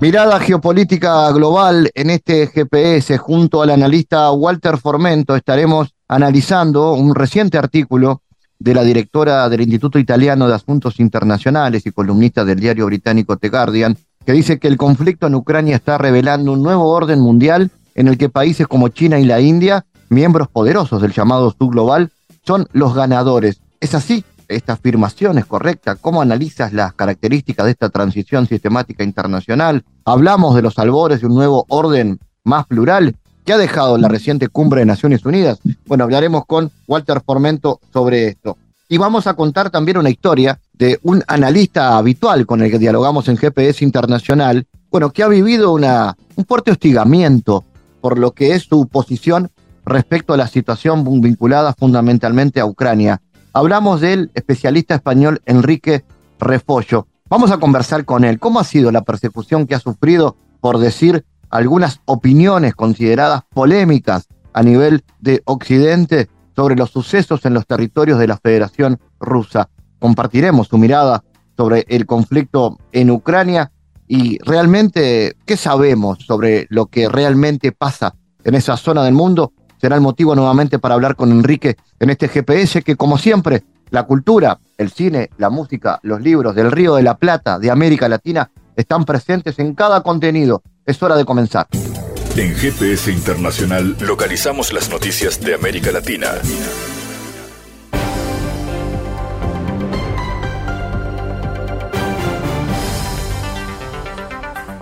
Mirada geopolítica global en este GPS junto al analista Walter Formento estaremos analizando un reciente artículo de la directora del Instituto Italiano de Asuntos Internacionales y columnista del diario británico The Guardian, que dice que el conflicto en Ucrania está revelando un nuevo orden mundial en el que países como China y la India, miembros poderosos del llamado subglobal, son los ganadores. ¿Es así? Esta afirmación es correcta? ¿Cómo analizas las características de esta transición sistemática internacional? Hablamos de los albores de un nuevo orden más plural que ha dejado la reciente cumbre de Naciones Unidas. Bueno, hablaremos con Walter Formento sobre esto. Y vamos a contar también una historia de un analista habitual con el que dialogamos en GPS Internacional, bueno, que ha vivido un fuerte hostigamiento por lo que es su posición respecto a la situación vinculada fundamentalmente a Ucrania. Hablamos del especialista español Enrique Refollo. Vamos a conversar con él. ¿Cómo ha sido la persecución que ha sufrido por decir algunas opiniones consideradas polémicas a nivel de Occidente sobre los sucesos en los territorios de la Federación Rusa? Compartiremos su mirada sobre el conflicto en Ucrania y realmente qué sabemos sobre lo que realmente pasa en esa zona del mundo será el motivo nuevamente para hablar con Enrique en este GPS que como siempre la cultura, el cine, la música, los libros del Río de la Plata, de América Latina, están presentes en cada contenido. Es hora de comenzar. En GPS Internacional localizamos las noticias de América Latina.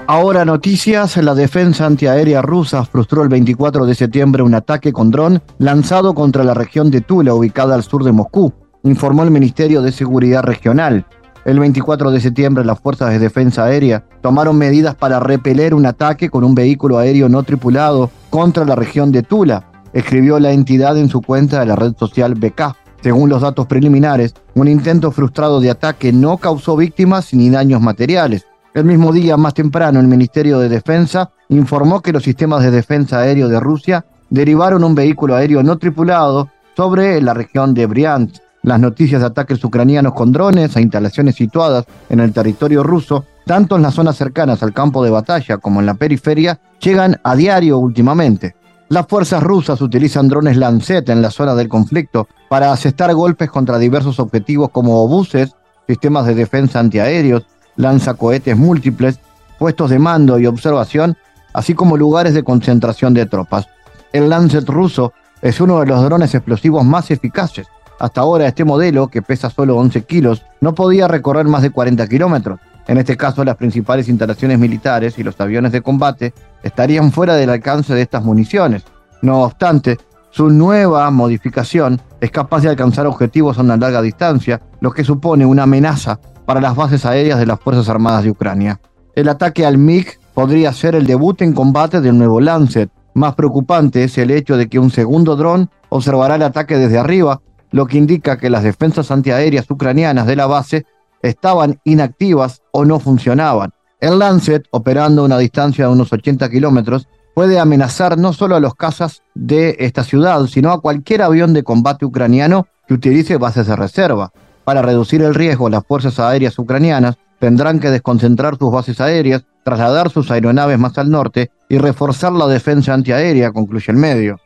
Ahora noticias, la defensa antiaérea rusa frustró el 24 de septiembre un ataque con dron lanzado contra la región de Tula, ubicada al sur de Moscú, informó el Ministerio de Seguridad Regional. El 24 de septiembre las fuerzas de defensa aérea tomaron medidas para repeler un ataque con un vehículo aéreo no tripulado contra la región de Tula, escribió la entidad en su cuenta de la red social BK. Según los datos preliminares, un intento frustrado de ataque no causó víctimas ni daños materiales. El mismo día, más temprano, el Ministerio de Defensa informó que los sistemas de defensa aéreo de Rusia derivaron un vehículo aéreo no tripulado sobre la región de Bryansk. Las noticias de ataques ucranianos con drones a instalaciones situadas en el territorio ruso, tanto en las zonas cercanas al campo de batalla como en la periferia, llegan a diario últimamente. Las fuerzas rusas utilizan drones Lancet en la zona del conflicto para asestar golpes contra diversos objetivos como obuses, sistemas de defensa antiaéreos, lanzacohetes múltiples, puestos de mando y observación, así como lugares de concentración de tropas. El Lancet ruso es uno de los drones explosivos más eficaces. Hasta ahora este modelo, que pesa solo 11 kilos, no podía recorrer más de 40 kilómetros. En este caso, las principales instalaciones militares y los aviones de combate estarían fuera del alcance de estas municiones. No obstante, su nueva modificación es capaz de alcanzar objetivos a una larga distancia, lo que supone una amenaza para las bases aéreas de las Fuerzas Armadas de Ucrania. El ataque al MiG podría ser el debut en combate del nuevo Lancet. Más preocupante es el hecho de que un segundo dron observará el ataque desde arriba, lo que indica que las defensas antiaéreas ucranianas de la base estaban inactivas o no funcionaban. El Lancet, operando a una distancia de unos 80 kilómetros, puede amenazar no solo a los cazas de esta ciudad, sino a cualquier avión de combate ucraniano que utilice bases de reserva. Para reducir el riesgo, las fuerzas aéreas ucranianas tendrán que desconcentrar sus bases aéreas, trasladar sus aeronaves más al norte y reforzar la defensa antiaérea, concluye el medio.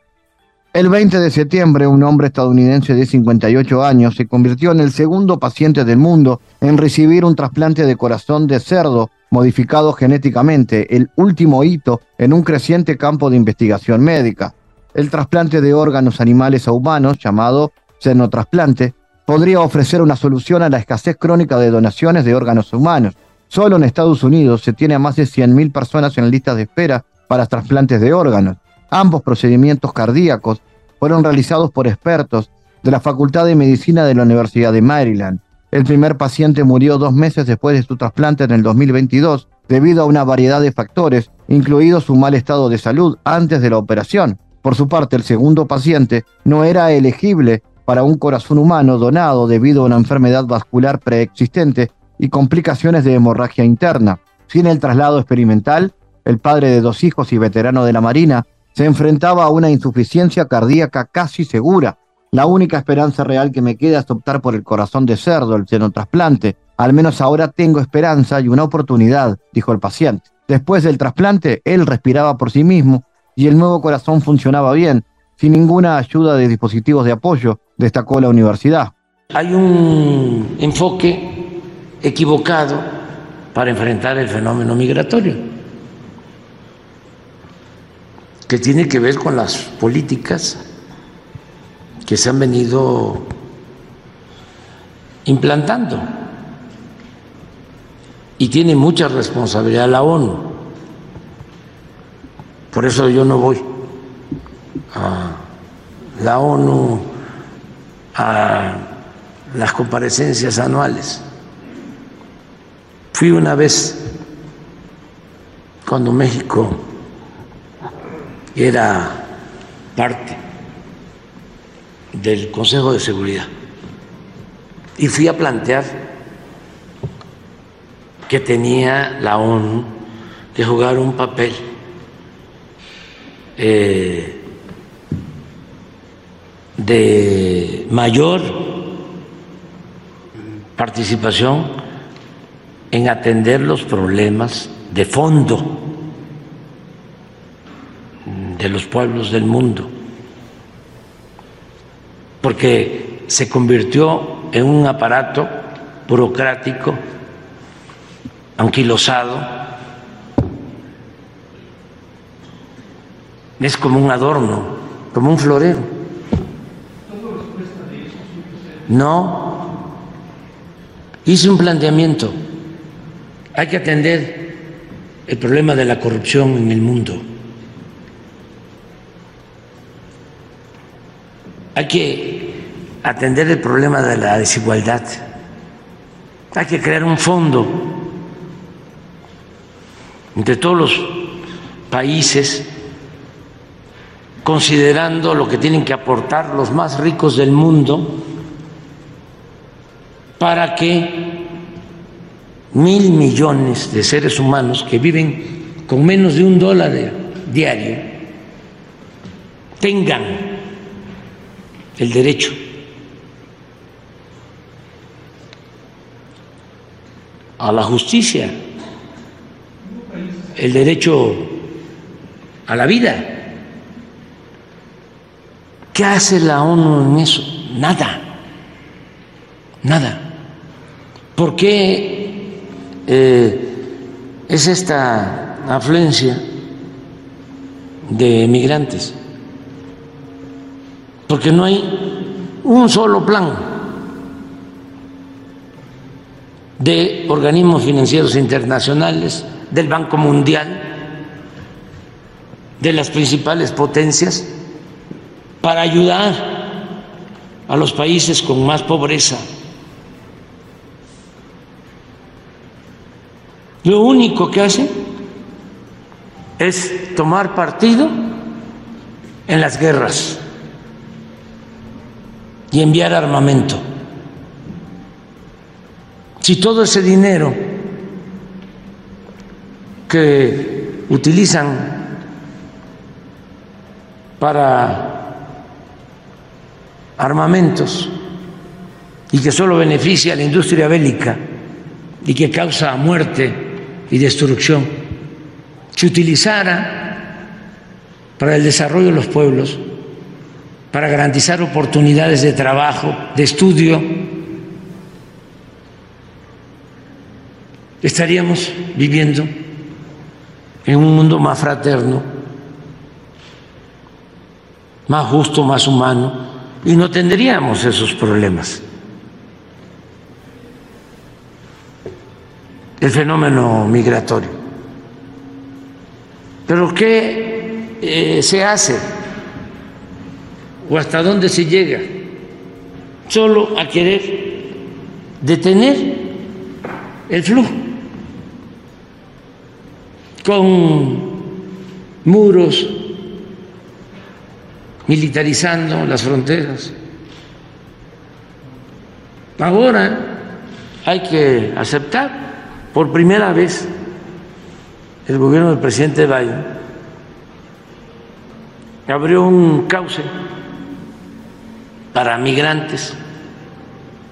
El 20 de septiembre, un hombre estadounidense de 58 años se convirtió en el segundo paciente del mundo en recibir un trasplante de corazón de cerdo modificado genéticamente, el último hito en un creciente campo de investigación médica. El trasplante de órganos animales a humanos, llamado senotrasplante, podría ofrecer una solución a la escasez crónica de donaciones de órganos humanos. Solo en Estados Unidos se tiene a más de 100.000 personas en listas de espera para trasplantes de órganos. Ambos procedimientos cardíacos fueron realizados por expertos de la Facultad de Medicina de la Universidad de Maryland. El primer paciente murió dos meses después de su trasplante en el 2022 debido a una variedad de factores, incluido su mal estado de salud antes de la operación. Por su parte, el segundo paciente no era elegible para un corazón humano donado debido a una enfermedad vascular preexistente y complicaciones de hemorragia interna. Sin el traslado experimental, el padre de dos hijos y veterano de la Marina se enfrentaba a una insuficiencia cardíaca casi segura. La única esperanza real que me queda es optar por el corazón de cerdo, el senotrasplante. Al menos ahora tengo esperanza y una oportunidad, dijo el paciente. Después del trasplante, él respiraba por sí mismo y el nuevo corazón funcionaba bien, sin ninguna ayuda de dispositivos de apoyo, destacó la universidad. Hay un enfoque equivocado para enfrentar el fenómeno migratorio, que tiene que ver con las políticas que se han venido implantando. Y tiene mucha responsabilidad la ONU. Por eso yo no voy a la ONU, a las comparecencias anuales. Fui una vez cuando México era parte del Consejo de Seguridad y fui a plantear que tenía la ONU que jugar un papel eh, de mayor participación en atender los problemas de fondo de los pueblos del mundo, porque se convirtió en un aparato burocrático, anquilosado, es como un adorno, como un florero. No, hice un planteamiento. Hay que atender el problema de la corrupción en el mundo. Hay que atender el problema de la desigualdad. Hay que crear un fondo entre todos los países considerando lo que tienen que aportar los más ricos del mundo para que mil millones de seres humanos que viven con menos de un dólar diario tengan el derecho a la justicia, el derecho a la vida. ¿Qué hace la ONU en eso? Nada, nada. ¿Por qué eh, es esta afluencia de migrantes? Porque no hay un solo plan de organismos financieros internacionales, del Banco Mundial, de las principales potencias, para ayudar a los países con más pobreza Lo único que hace es tomar partido en las guerras y enviar armamento. Si todo ese dinero que utilizan para armamentos y que solo beneficia a la industria bélica y que causa muerte y destrucción, se utilizara para el desarrollo de los pueblos, para garantizar oportunidades de trabajo, de estudio, estaríamos viviendo en un mundo más fraterno, más justo, más humano, y no tendríamos esos problemas. El fenómeno migratorio. Pero ¿qué eh, se hace? ¿O hasta dónde se llega? Solo a querer detener el flujo. con muros, militarizando las fronteras. Ahora hay que aceptar por primera vez el gobierno del presidente Biden abrió un cauce para migrantes,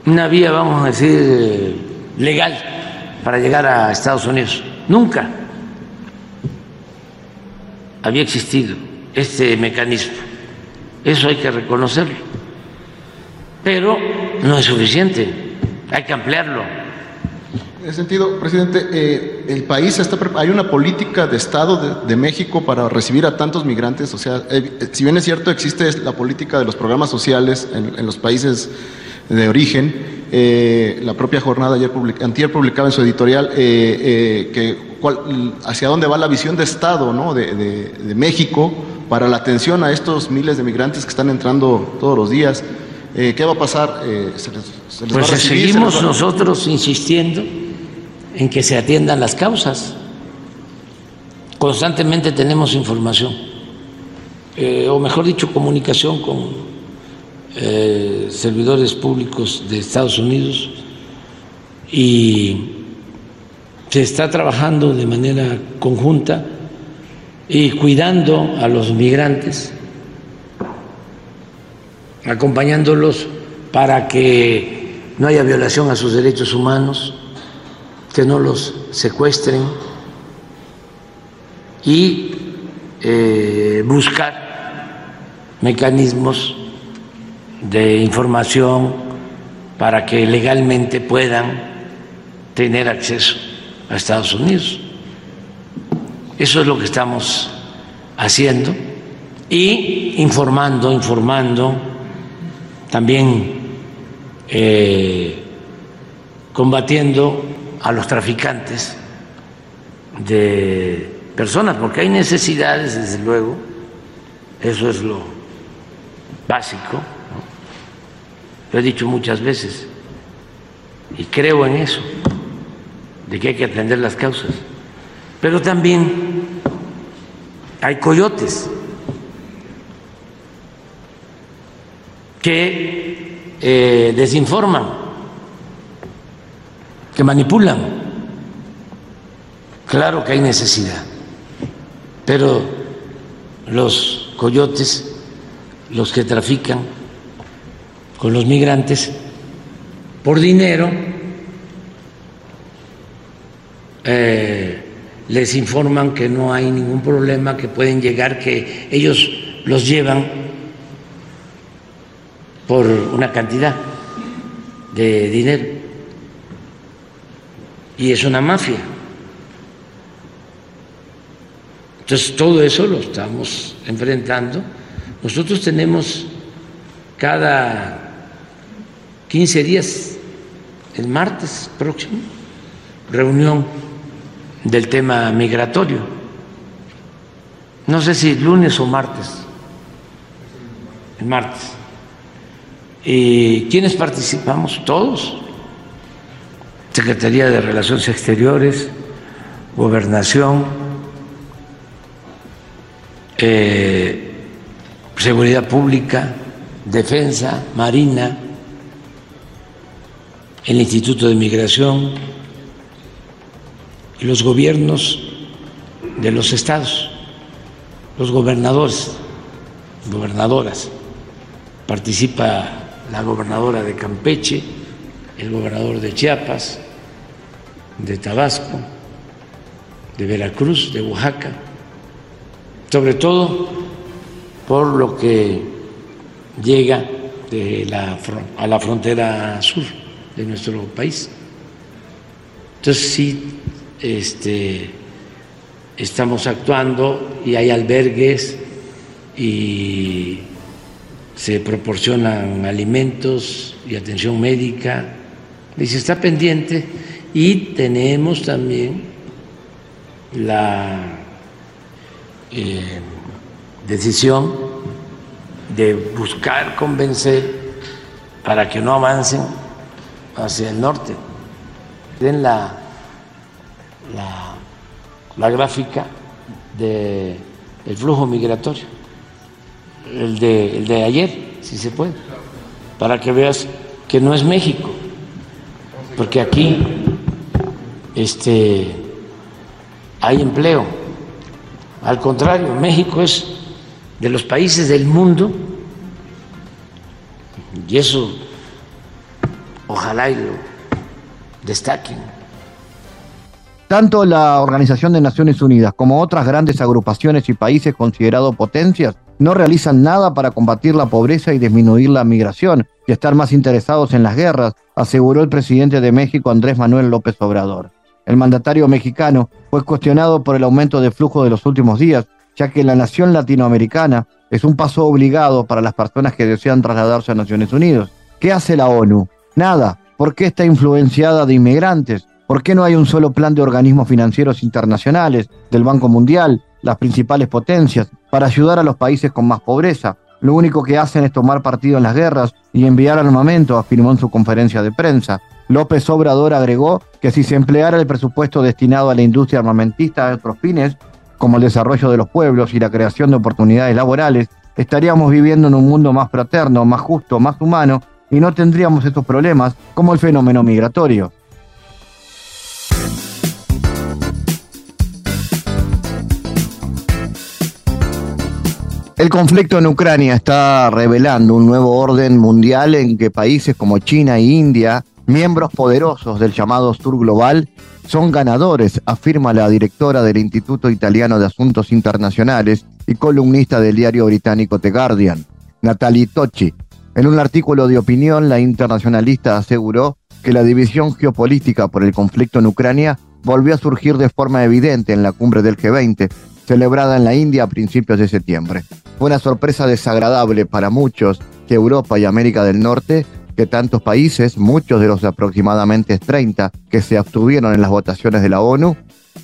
una vía, vamos a decir, legal para llegar a Estados Unidos. Nunca había existido este mecanismo. Eso hay que reconocerlo. Pero no es suficiente, hay que ampliarlo. En ese sentido, presidente, eh, el país está hay una política de Estado de, México para recibir a tantos migrantes. O sea, eh, si bien es cierto existe la política de los programas sociales en, los países de origen, eh, la propia jornada ayer antier publicaba en su editorial que hacia dónde va la visión de Estado ¿no? de, México para la atención a estos miles de migrantes que están entrando todos los días. ¿Qué va a pasar? pues seguimos nosotros insistiendo en que se atiendan las causas. Constantemente tenemos información, eh, o mejor dicho, comunicación con eh, servidores públicos de Estados Unidos y se está trabajando de manera conjunta y cuidando a los migrantes, acompañándolos para que no haya violación a sus derechos humanos que no los secuestren y eh, buscar mecanismos de información para que legalmente puedan tener acceso a Estados Unidos. Eso es lo que estamos haciendo y informando, informando, también eh, combatiendo a los traficantes de personas, porque hay necesidades, desde luego, eso es lo básico, lo he dicho muchas veces, y creo en eso, de que hay que atender las causas, pero también hay coyotes que eh, desinforman que manipulan. Claro que hay necesidad, pero los coyotes, los que trafican con los migrantes, por dinero, eh, les informan que no hay ningún problema, que pueden llegar, que ellos los llevan por una cantidad de dinero y es una mafia. Entonces todo eso lo estamos enfrentando. Nosotros tenemos cada 15 días, el martes próximo, reunión del tema migratorio. No sé si lunes o martes. El martes. ¿Y quiénes participamos? Todos Secretaría de Relaciones Exteriores, Gobernación, eh, Seguridad Pública, Defensa, Marina, el Instituto de Migración y los gobiernos de los estados, los gobernadores, gobernadoras. Participa la gobernadora de Campeche, el gobernador de Chiapas, de Tabasco, de Veracruz, de Oaxaca, sobre todo por lo que llega a la frontera sur de nuestro país. Entonces sí, este, estamos actuando y hay albergues y se proporcionan alimentos y atención médica se está pendiente y tenemos también la eh, decisión de buscar convencer para que no avancen hacia el norte. Den la, la gráfica del el flujo migratorio, el de, el de ayer, si se puede, para que veas que no es México, porque aquí este, hay empleo. Al contrario, México es de los países del mundo, y eso ojalá y lo destaquen. Tanto la Organización de Naciones Unidas como otras grandes agrupaciones y países considerados potencias no realizan nada para combatir la pobreza y disminuir la migración y estar más interesados en las guerras, aseguró el presidente de México Andrés Manuel López Obrador. El mandatario mexicano fue cuestionado por el aumento de flujo de los últimos días, ya que la nación latinoamericana es un paso obligado para las personas que desean trasladarse a Naciones Unidas. ¿Qué hace la ONU? Nada. ¿Por qué está influenciada de inmigrantes? ¿Por qué no hay un solo plan de organismos financieros internacionales, del Banco Mundial, las principales potencias, para ayudar a los países con más pobreza? Lo único que hacen es tomar partido en las guerras y enviar armamento, afirmó en su conferencia de prensa. López Obrador agregó que si se empleara el presupuesto destinado a la industria armamentista a otros fines, como el desarrollo de los pueblos y la creación de oportunidades laborales, estaríamos viviendo en un mundo más fraterno, más justo, más humano, y no tendríamos estos problemas como el fenómeno migratorio. El conflicto en Ucrania está revelando un nuevo orden mundial en que países como China e India Miembros poderosos del llamado Sur Global son ganadores, afirma la directora del Instituto Italiano de Asuntos Internacionales y columnista del diario británico The Guardian, Natalie Tocci. En un artículo de opinión, la internacionalista aseguró que la división geopolítica por el conflicto en Ucrania volvió a surgir de forma evidente en la cumbre del G20, celebrada en la India a principios de septiembre. Fue una sorpresa desagradable para muchos que Europa y América del Norte que tantos países, muchos de los aproximadamente 30 que se abstuvieron en las votaciones de la ONU,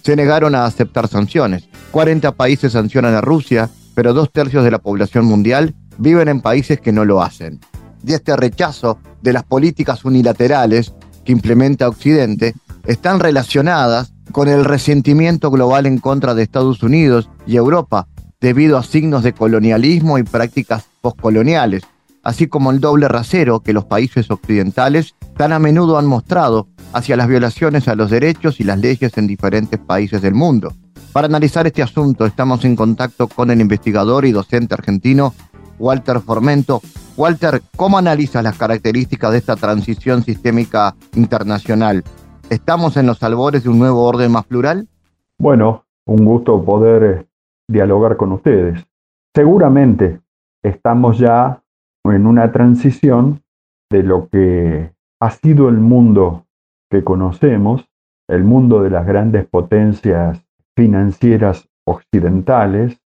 se negaron a aceptar sanciones. 40 países sancionan a Rusia, pero dos tercios de la población mundial viven en países que no lo hacen. Y este rechazo de las políticas unilaterales que implementa Occidente están relacionadas con el resentimiento global en contra de Estados Unidos y Europa debido a signos de colonialismo y prácticas postcoloniales así como el doble rasero que los países occidentales tan a menudo han mostrado hacia las violaciones a los derechos y las leyes en diferentes países del mundo. Para analizar este asunto estamos en contacto con el investigador y docente argentino Walter Formento. Walter, ¿cómo analizas las características de esta transición sistémica internacional? ¿Estamos en los albores de un nuevo orden más plural? Bueno, un gusto poder eh, dialogar con ustedes. Seguramente estamos ya en una transición de lo que ha sido el mundo que conocemos, el mundo de las grandes potencias financieras occidentales,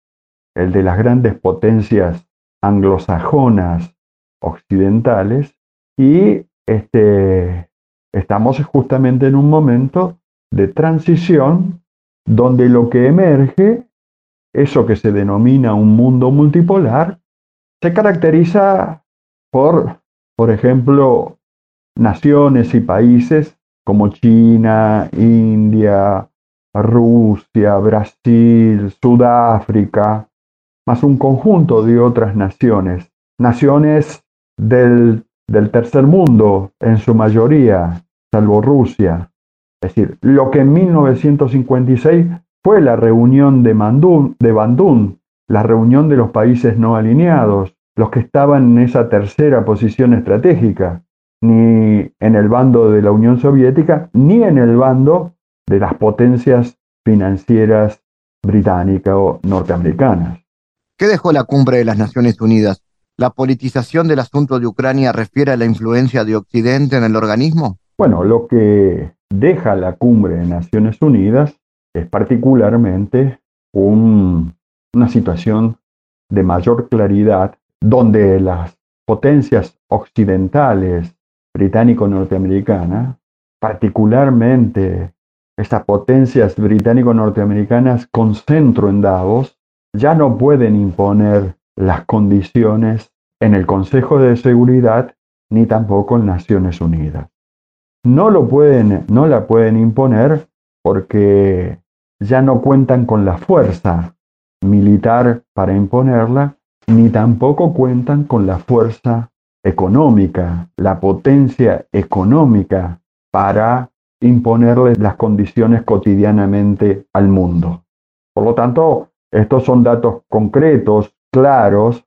el de las grandes potencias anglosajonas occidentales, y este, estamos justamente en un momento de transición donde lo que emerge, eso que se denomina un mundo multipolar, se caracteriza por, por ejemplo, naciones y países como China, India, Rusia, Brasil, Sudáfrica, más un conjunto de otras naciones, naciones del, del tercer mundo en su mayoría, salvo Rusia. Es decir, lo que en 1956 fue la reunión de, de Bandung, la reunión de los países no alineados, los que estaban en esa tercera posición estratégica, ni en el bando de la Unión Soviética, ni en el bando de las potencias financieras británicas o norteamericanas. ¿Qué dejó la cumbre de las Naciones Unidas? ¿La politización del asunto de Ucrania refiere a la influencia de Occidente en el organismo? Bueno, lo que deja la cumbre de Naciones Unidas es particularmente una situación de mayor claridad donde las potencias occidentales británico-norteamericanas, particularmente estas potencias británico-norteamericanas con centro en Davos, ya no pueden imponer las condiciones en el Consejo de Seguridad ni tampoco en Naciones Unidas. No, lo pueden, no la pueden imponer porque ya no cuentan con la fuerza militar para imponerla, ni tampoco cuentan con la fuerza económica, la potencia económica para imponerles las condiciones cotidianamente al mundo. Por lo tanto, estos son datos concretos, claros,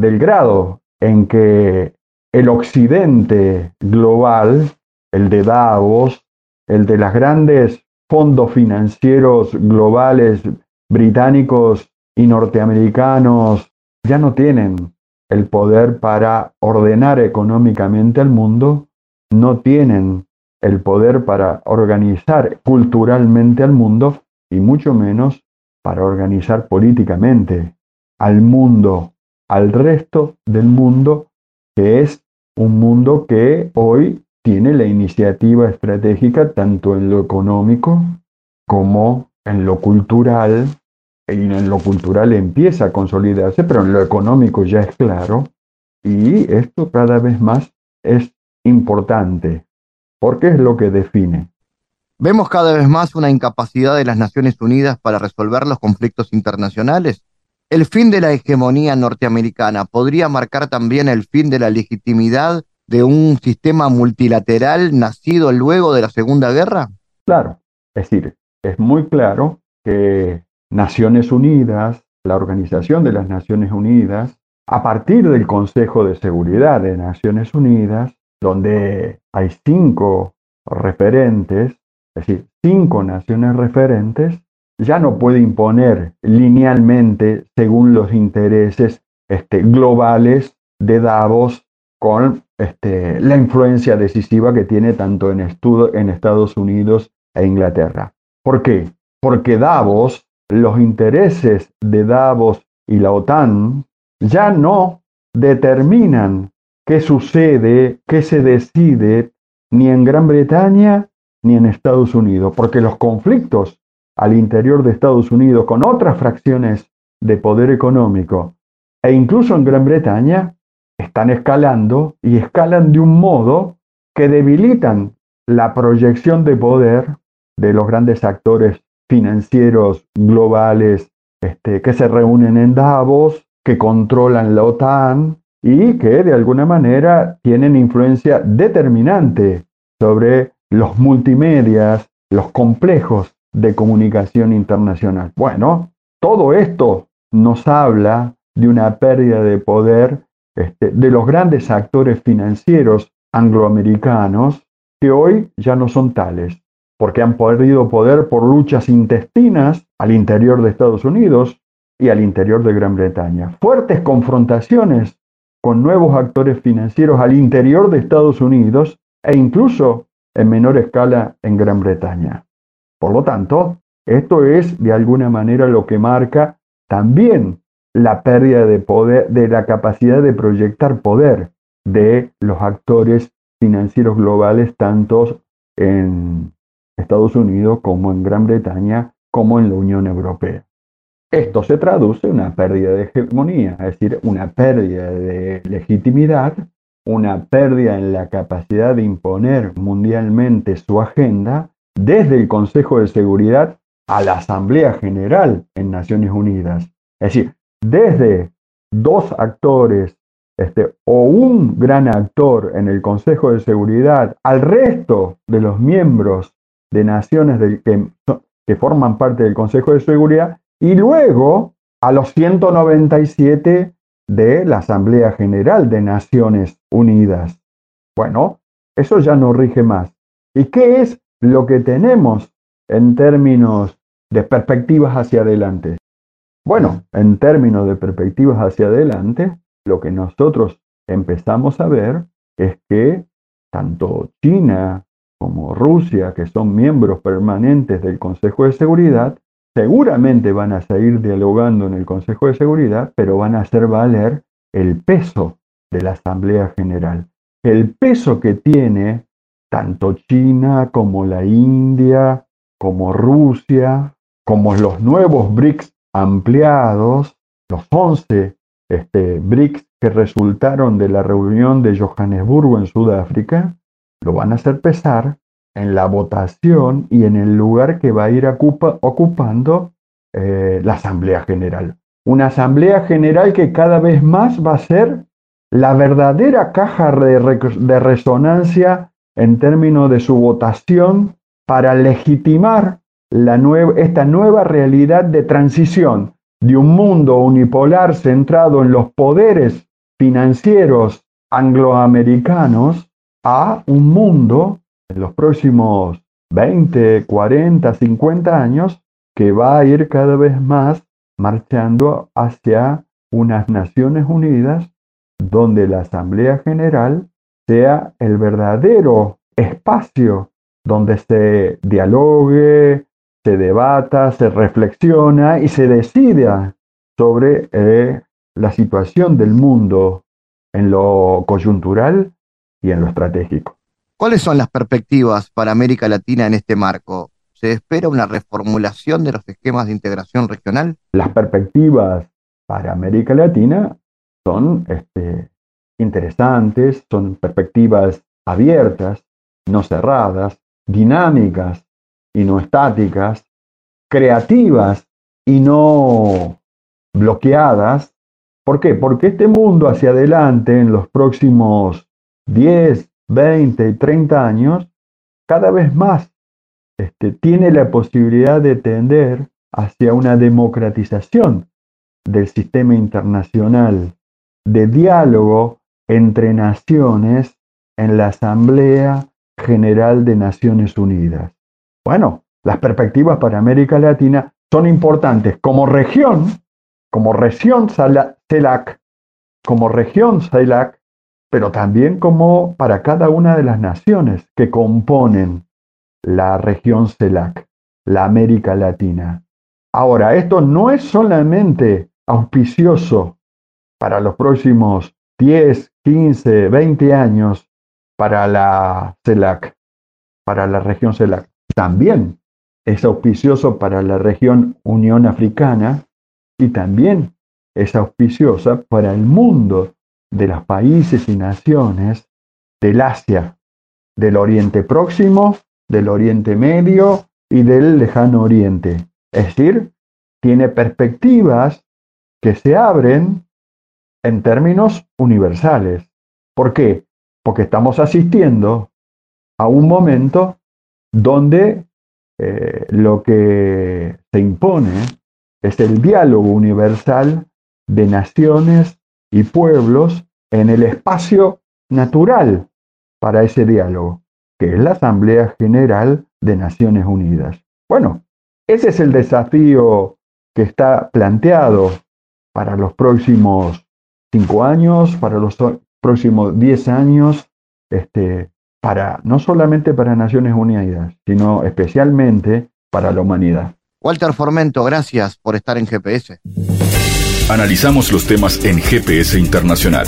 del grado en que el occidente global, el de Davos, el de las grandes fondos financieros globales británicos y norteamericanos, ya no tienen el poder para ordenar económicamente al mundo, no tienen el poder para organizar culturalmente al mundo y mucho menos para organizar políticamente al mundo, al resto del mundo, que es un mundo que hoy tiene la iniciativa estratégica tanto en lo económico como en lo cultural, y en lo cultural empieza a consolidarse, pero en lo económico ya es claro, y esto cada vez más es importante, porque es lo que define. ¿Vemos cada vez más una incapacidad de las Naciones Unidas para resolver los conflictos internacionales? ¿El fin de la hegemonía norteamericana podría marcar también el fin de la legitimidad de un sistema multilateral nacido luego de la Segunda Guerra? Claro, es decir, es muy claro que Naciones Unidas, la Organización de las Naciones Unidas, a partir del Consejo de Seguridad de Naciones Unidas, donde hay cinco referentes, es decir, cinco naciones referentes, ya no puede imponer linealmente según los intereses este, globales de Davos con este, la influencia decisiva que tiene tanto en, en Estados Unidos e Inglaterra. ¿Por qué? Porque Davos, los intereses de Davos y la OTAN ya no determinan qué sucede, qué se decide ni en Gran Bretaña ni en Estados Unidos, porque los conflictos al interior de Estados Unidos con otras fracciones de poder económico e incluso en Gran Bretaña están escalando y escalan de un modo que debilitan la proyección de poder de los grandes actores financieros globales este, que se reúnen en Davos, que controlan la OTAN y que de alguna manera tienen influencia determinante sobre los multimedias, los complejos de comunicación internacional. Bueno, todo esto nos habla de una pérdida de poder este, de los grandes actores financieros angloamericanos que hoy ya no son tales, porque han perdido poder por luchas intestinas al interior de Estados Unidos y al interior de Gran Bretaña. Fuertes confrontaciones con nuevos actores financieros al interior de Estados Unidos e incluso en menor escala en Gran Bretaña. Por lo tanto, esto es de alguna manera lo que marca también la pérdida de poder, de la capacidad de proyectar poder de los actores financieros globales, tanto en Estados Unidos como en Gran Bretaña, como en la Unión Europea. Esto se traduce en una pérdida de hegemonía, es decir, una pérdida de legitimidad, una pérdida en la capacidad de imponer mundialmente su agenda desde el Consejo de Seguridad a la Asamblea General en Naciones Unidas. Es decir, desde dos actores este, o un gran actor en el Consejo de Seguridad al resto de los miembros de naciones que, que forman parte del Consejo de Seguridad y luego a los 197 de la Asamblea General de Naciones Unidas. Bueno, eso ya no rige más. ¿Y qué es lo que tenemos en términos de perspectivas hacia adelante. Bueno, en términos de perspectivas hacia adelante, lo que nosotros empezamos a ver es que tanto China como Rusia, que son miembros permanentes del Consejo de Seguridad, seguramente van a seguir dialogando en el Consejo de Seguridad, pero van a hacer valer el peso de la Asamblea General. El peso que tiene tanto China como la India, como Rusia, como los nuevos BRICS ampliados, los 11 este, BRICS que resultaron de la reunión de Johannesburgo en Sudáfrica, lo van a hacer pesar en la votación y en el lugar que va a ir ocupando eh, la Asamblea General. Una Asamblea General que cada vez más va a ser la verdadera caja de, de resonancia en términos de su votación para legitimar la esta nueva realidad de transición de un mundo unipolar centrado en los poderes financieros angloamericanos a un mundo en los próximos 20, 40, 50 años que va a ir cada vez más marchando hacia unas Naciones Unidas donde la Asamblea General sea el verdadero espacio donde se dialogue, se debata, se reflexiona y se decida sobre eh, la situación del mundo en lo coyuntural y en lo estratégico. ¿Cuáles son las perspectivas para América Latina en este marco? ¿Se espera una reformulación de los esquemas de integración regional? Las perspectivas para América Latina son este, interesantes, son perspectivas abiertas, no cerradas, dinámicas y no estáticas, creativas y no bloqueadas. ¿Por qué? Porque este mundo hacia adelante en los próximos 10, 20 y 30 años, cada vez más este, tiene la posibilidad de tender hacia una democratización del sistema internacional de diálogo entre naciones en la Asamblea General de Naciones Unidas. Bueno, las perspectivas para América Latina son importantes como región, como región CELAC, como región CELAC, pero también como para cada una de las naciones que componen la región CELAC, la América Latina. Ahora, esto no es solamente auspicioso para los próximos 10, 15, 20 años para la CELAC, para la región CELAC. También es auspicioso para la región Unión Africana y también es auspiciosa para el mundo de los países y naciones del Asia, del Oriente Próximo, del Oriente Medio y del Lejano Oriente. Es decir, tiene perspectivas que se abren en términos universales. ¿Por qué? Porque estamos asistiendo a un momento donde eh, lo que se impone es el diálogo universal de naciones y pueblos en el espacio natural para ese diálogo, que es la Asamblea General de Naciones Unidas. Bueno, ese es el desafío que está planteado para los próximos cinco años, para los próximos diez años, este, para, no solamente para Naciones Unidas, sino especialmente para la humanidad. Walter Formento, gracias por estar en GPS. Analizamos los temas en GPS Internacional.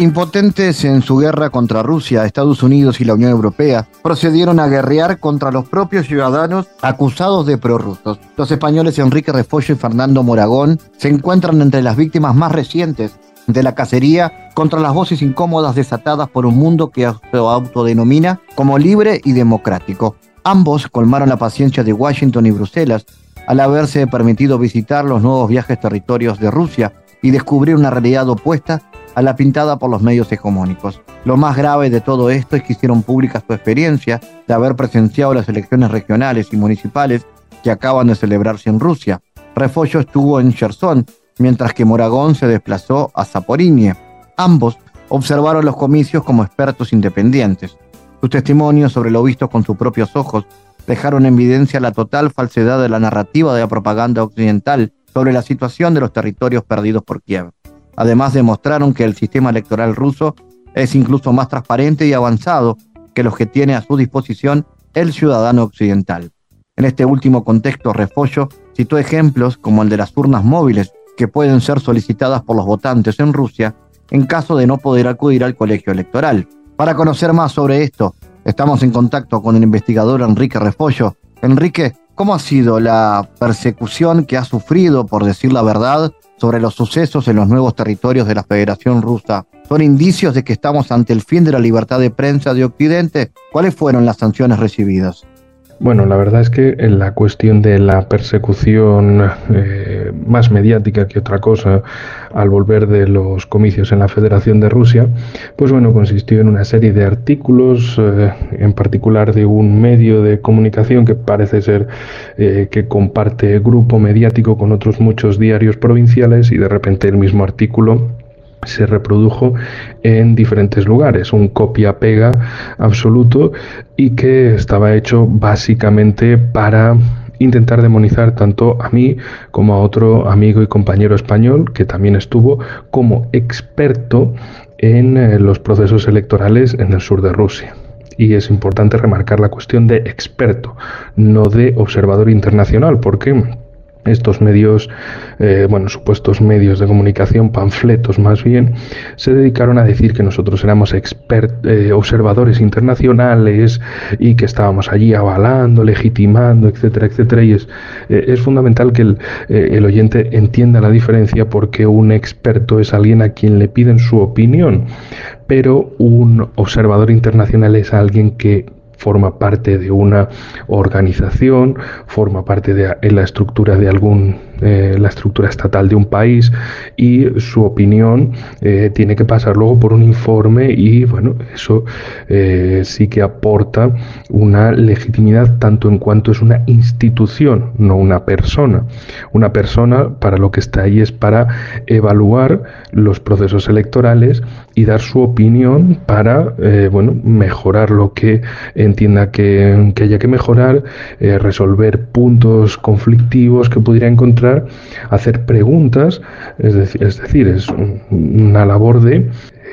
Impotentes en su guerra contra Rusia, Estados Unidos y la Unión Europea procedieron a guerrear contra los propios ciudadanos acusados de prorrusos. Los españoles Enrique Refollo y Fernando Moragón se encuentran entre las víctimas más recientes de la cacería contra las voces incómodas desatadas por un mundo que se autodenomina como libre y democrático. Ambos colmaron la paciencia de Washington y Bruselas al haberse permitido visitar los nuevos viajes territorios de Rusia y descubrir una realidad opuesta a la pintada por los medios hegemónicos. Lo más grave de todo esto es que hicieron pública su experiencia de haber presenciado las elecciones regionales y municipales que acaban de celebrarse en Rusia. Refollo estuvo en Cherson, mientras que Moragón se desplazó a Zaporinie. Ambos observaron los comicios como expertos independientes. Sus testimonios sobre lo visto con sus propios ojos dejaron en evidencia la total falsedad de la narrativa de la propaganda occidental sobre la situación de los territorios perdidos por Kiev. Además demostraron que el sistema electoral ruso es incluso más transparente y avanzado que los que tiene a su disposición el ciudadano occidental. En este último contexto, Refollo citó ejemplos como el de las urnas móviles que pueden ser solicitadas por los votantes en Rusia en caso de no poder acudir al colegio electoral. Para conocer más sobre esto, estamos en contacto con el investigador Enrique Refollo. Enrique, ¿cómo ha sido la persecución que ha sufrido, por decir la verdad, sobre los sucesos en los nuevos territorios de la Federación Rusa son indicios de que estamos ante el fin de la libertad de prensa de Occidente? ¿Cuáles fueron las sanciones recibidas? Bueno, la verdad es que en la cuestión de la persecución eh, más mediática que otra cosa al volver de los comicios en la Federación de Rusia, pues bueno, consistió en una serie de artículos, eh, en particular de un medio de comunicación que parece ser eh, que comparte grupo mediático con otros muchos diarios provinciales y de repente el mismo artículo se reprodujo en diferentes lugares, un copia-pega absoluto y que estaba hecho básicamente para intentar demonizar tanto a mí como a otro amigo y compañero español que también estuvo como experto en eh, los procesos electorales en el sur de Rusia. Y es importante remarcar la cuestión de experto, no de observador internacional, porque estos medios, eh, bueno, supuestos medios de comunicación, panfletos más bien, se dedicaron a decir que nosotros éramos expert, eh, observadores internacionales y que estábamos allí avalando, legitimando, etcétera, etcétera. Y es, eh, es fundamental que el, el oyente entienda la diferencia porque un experto es alguien a quien le piden su opinión, pero un observador internacional es alguien que forma parte de una organización, forma parte de la estructura de algún eh, la estructura estatal de un país y su opinión eh, tiene que pasar luego por un informe y bueno, eso eh, sí que aporta una legitimidad tanto en cuanto es una institución, no una persona. Una persona para lo que está ahí es para evaluar los procesos electorales y dar su opinión para bueno, mejorar lo que entienda que, que haya que mejorar, resolver puntos conflictivos que pudiera encontrar hacer preguntas, es decir, es, decir, es una labor de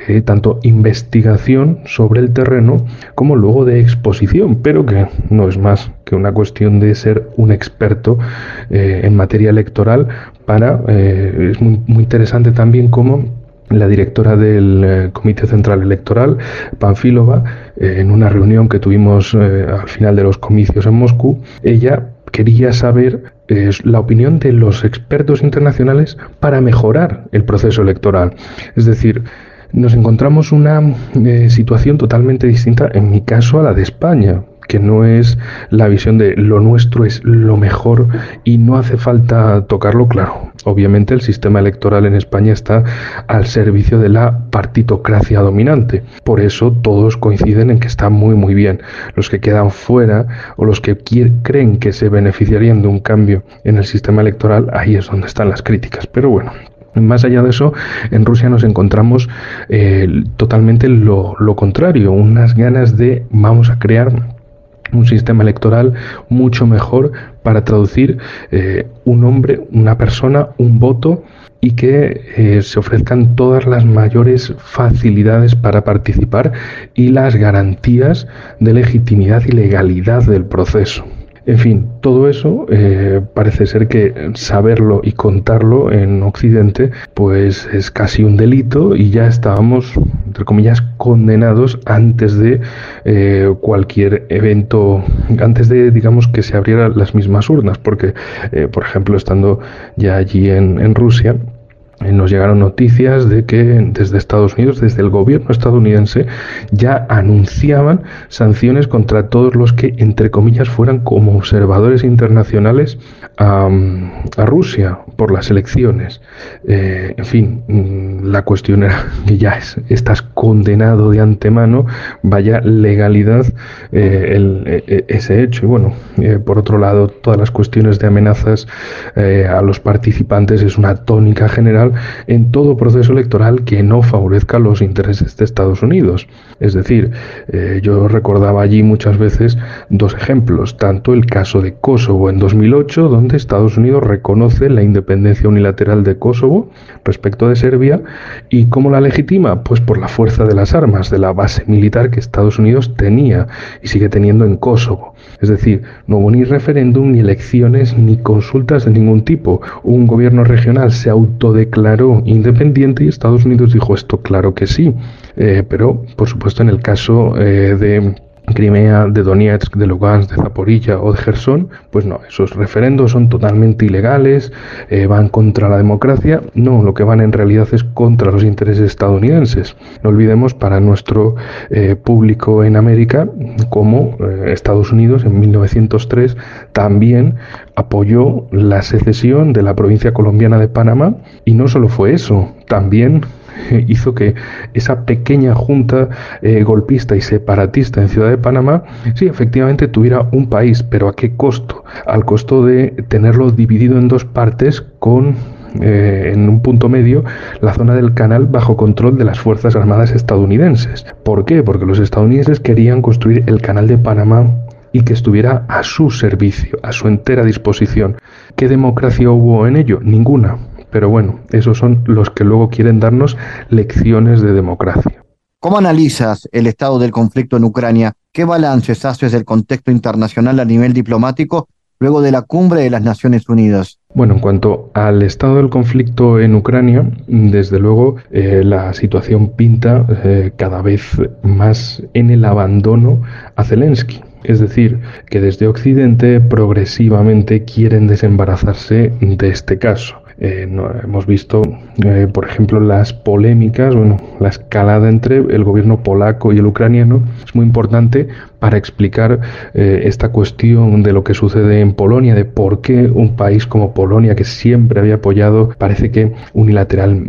eh, tanto investigación sobre el terreno como luego de exposición, pero que no es más que una cuestión de ser un experto eh, en materia electoral para, eh, es muy, muy interesante también cómo la directora del Comité Central Electoral, Panfilova, en una reunión que tuvimos al final de los comicios en Moscú, ella quería saber la opinión de los expertos internacionales para mejorar el proceso electoral. Es decir, nos encontramos una eh, situación totalmente distinta, en mi caso, a la de España que no es la visión de lo nuestro es lo mejor y no hace falta tocarlo claro. Obviamente el sistema electoral en España está al servicio de la partitocracia dominante. Por eso todos coinciden en que está muy muy bien. Los que quedan fuera o los que creen que se beneficiarían de un cambio en el sistema electoral, ahí es donde están las críticas. Pero bueno, más allá de eso, en Rusia nos encontramos eh, totalmente lo, lo, contrario, unas ganas de vamos a crear un sistema electoral mucho mejor para traducir eh, un hombre, una persona, un voto y que eh, se ofrezcan todas las mayores facilidades para participar y las garantías de legitimidad y legalidad del proceso. En fin, todo eso eh, parece ser que saberlo y contarlo en Occidente pues es casi un delito y ya estábamos, entre comillas, condenados antes de eh, cualquier evento, antes de, digamos, que se abrieran las mismas urnas, porque, eh, por ejemplo, estando ya allí en, en Rusia, nos llegaron noticias de que desde Estados Unidos, desde el gobierno estadounidense, ya anunciaban sanciones contra todos los que, entre comillas, fueran como observadores internacionales a, Rusia por las elecciones. Eh, en fin, mm, la cuestión era que ya estás condenado de antemano, vaya legalidad eh, el, e, e, ese hecho. Y bueno, eh, por otro lado, todas las cuestiones de amenazas a los participantes es una tónica general en todo proceso electoral que no favorezca los intereses de Estados Unidos. Es decir, yo recordaba allí muchas veces dos ejemplos, tanto el caso de Kosovo en 2008, donde Estados Unidos reconoce la independencia unilateral de Kosovo respecto de Serbia, y cómo la legitima, pues por la fuerza de las armas, de la base militar que Estados Unidos tenía y sigue teniendo en Kosovo. Es decir, no hubo ni referéndum, ni elecciones, ni consultas de ningún tipo. Un gobierno regional se autodeclaró independiente y Estados Unidos dijo esto, claro que sí. Eh, pero, por supuesto, en el caso eh, de Crimea, de Donetsk, de Lugansk, de Zaporilla o de Gerson, pues no, esos referendos son totalmente ilegales, eh, van contra la democracia, no, lo que van en realidad es contra los intereses estadounidenses. No olvidemos para nuestro eh, público en América, como eh, Estados Unidos en 1903 también apoyó la secesión de la provincia colombiana de Panamá y no solo fue eso, también hizo que esa pequeña junta eh, golpista y separatista en Ciudad de Panamá, sí, efectivamente tuviera un país, pero ¿a qué costo? Al costo de tenerlo dividido en dos partes con eh, en un punto medio la zona del canal bajo control de las Fuerzas Armadas estadounidenses. ¿Por qué? Porque los estadounidenses querían construir el canal de Panamá y que estuviera a su servicio, a su entera disposición. ¿Qué democracia hubo en ello? Ninguna. Pero bueno, esos son los que luego quieren darnos lecciones de democracia. ¿Cómo analizas el estado del conflicto en Ucrania? ¿Qué balances haces del contexto internacional a nivel diplomático luego de la cumbre de las Naciones Unidas? Bueno, en cuanto al estado del conflicto en Ucrania, desde luego eh, la situación pinta eh, cada vez más en el abandono a Zelensky. Es decir, que desde Occidente progresivamente quieren desembarazarse de este caso. Eh, hemos visto, eh, por ejemplo, las polémicas, bueno, la escalada entre el gobierno polaco y el ucraniano. Es muy importante para explicar eh, esta cuestión de lo que sucede en Polonia, de por qué un país como Polonia, que siempre había apoyado, parece que unilateral,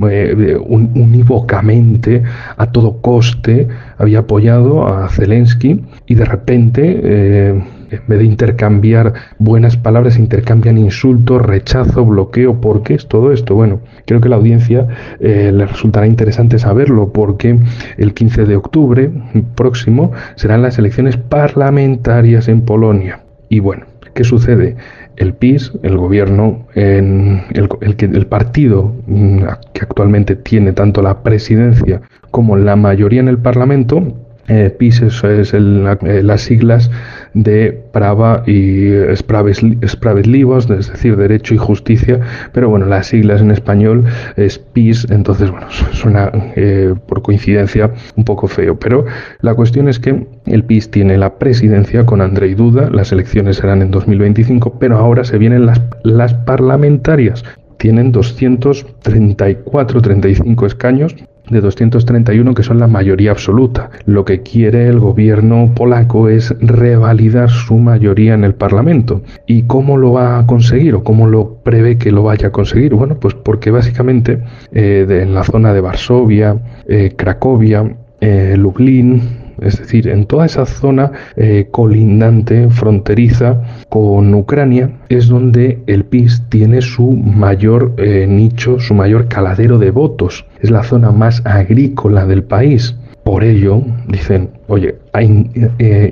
unívocamente, a todo coste, había apoyado a Zelensky y de repente en vez de intercambiar buenas palabras, intercambian insultos, rechazo, bloqueo. ¿Por qué es todo esto? Bueno, creo que a la audiencia eh, le resultará interesante saberlo porque el 15 de octubre próximo serán las elecciones parlamentarias en Polonia. Y bueno, ¿qué sucede? el PIS, el gobierno, en el, partido mm, que actualmente tiene tanto la presidencia como la mayoría en el Parlamento, eh, PIS es, eh, las siglas de Prava y Spravedlivos, es decir, Derecho y Justicia, pero bueno, las siglas en español es PIS, entonces bueno, suena eh, por coincidencia un poco feo, pero la cuestión es que el PIS tiene la presidencia con Andrei Duda, las elecciones serán en 2025, pero ahora se vienen las, las parlamentarias, tienen 234-35 escaños de 231 que son la mayoría absoluta. Lo que quiere el gobierno polaco es revalidar su mayoría en el Parlamento. ¿Y cómo lo va a conseguir o cómo lo prevé que lo vaya a conseguir? Bueno, pues porque básicamente eh, en la zona de Varsovia, eh, Cracovia, eh, Lublin, es decir, en toda esa zona eh, colindante, fronteriza con Ucrania, es donde el PIS tiene su mayor eh, nicho, su mayor caladero de votos. Es la zona más agrícola del país. Por ello, dicen, oye, eh,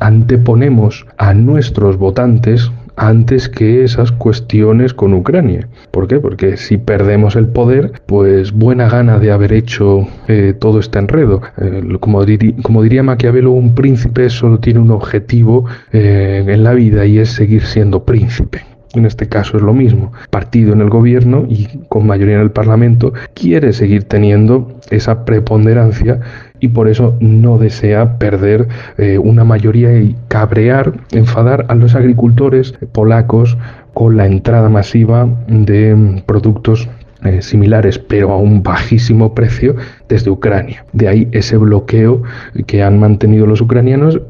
anteponemos a nuestros votantes antes que esas cuestiones con Ucrania. ¿Por qué? Porque si perdemos el poder, pues buena gana de haber hecho eh, todo este enredo. Eh, como, diría Maquiavelo, un príncipe solo tiene un objetivo eh, en la vida y es seguir siendo príncipe en este caso es lo mismo, partido en el gobierno y con mayoría en el Parlamento, quiere seguir teniendo esa preponderancia y por eso no desea perder eh, una mayoría y cabrear, enfadar a los agricultores polacos con la entrada masiva de mm, productos eh, similares, pero a un bajísimo precio desde Ucrania. De ahí ese bloqueo que han mantenido los ucranianos,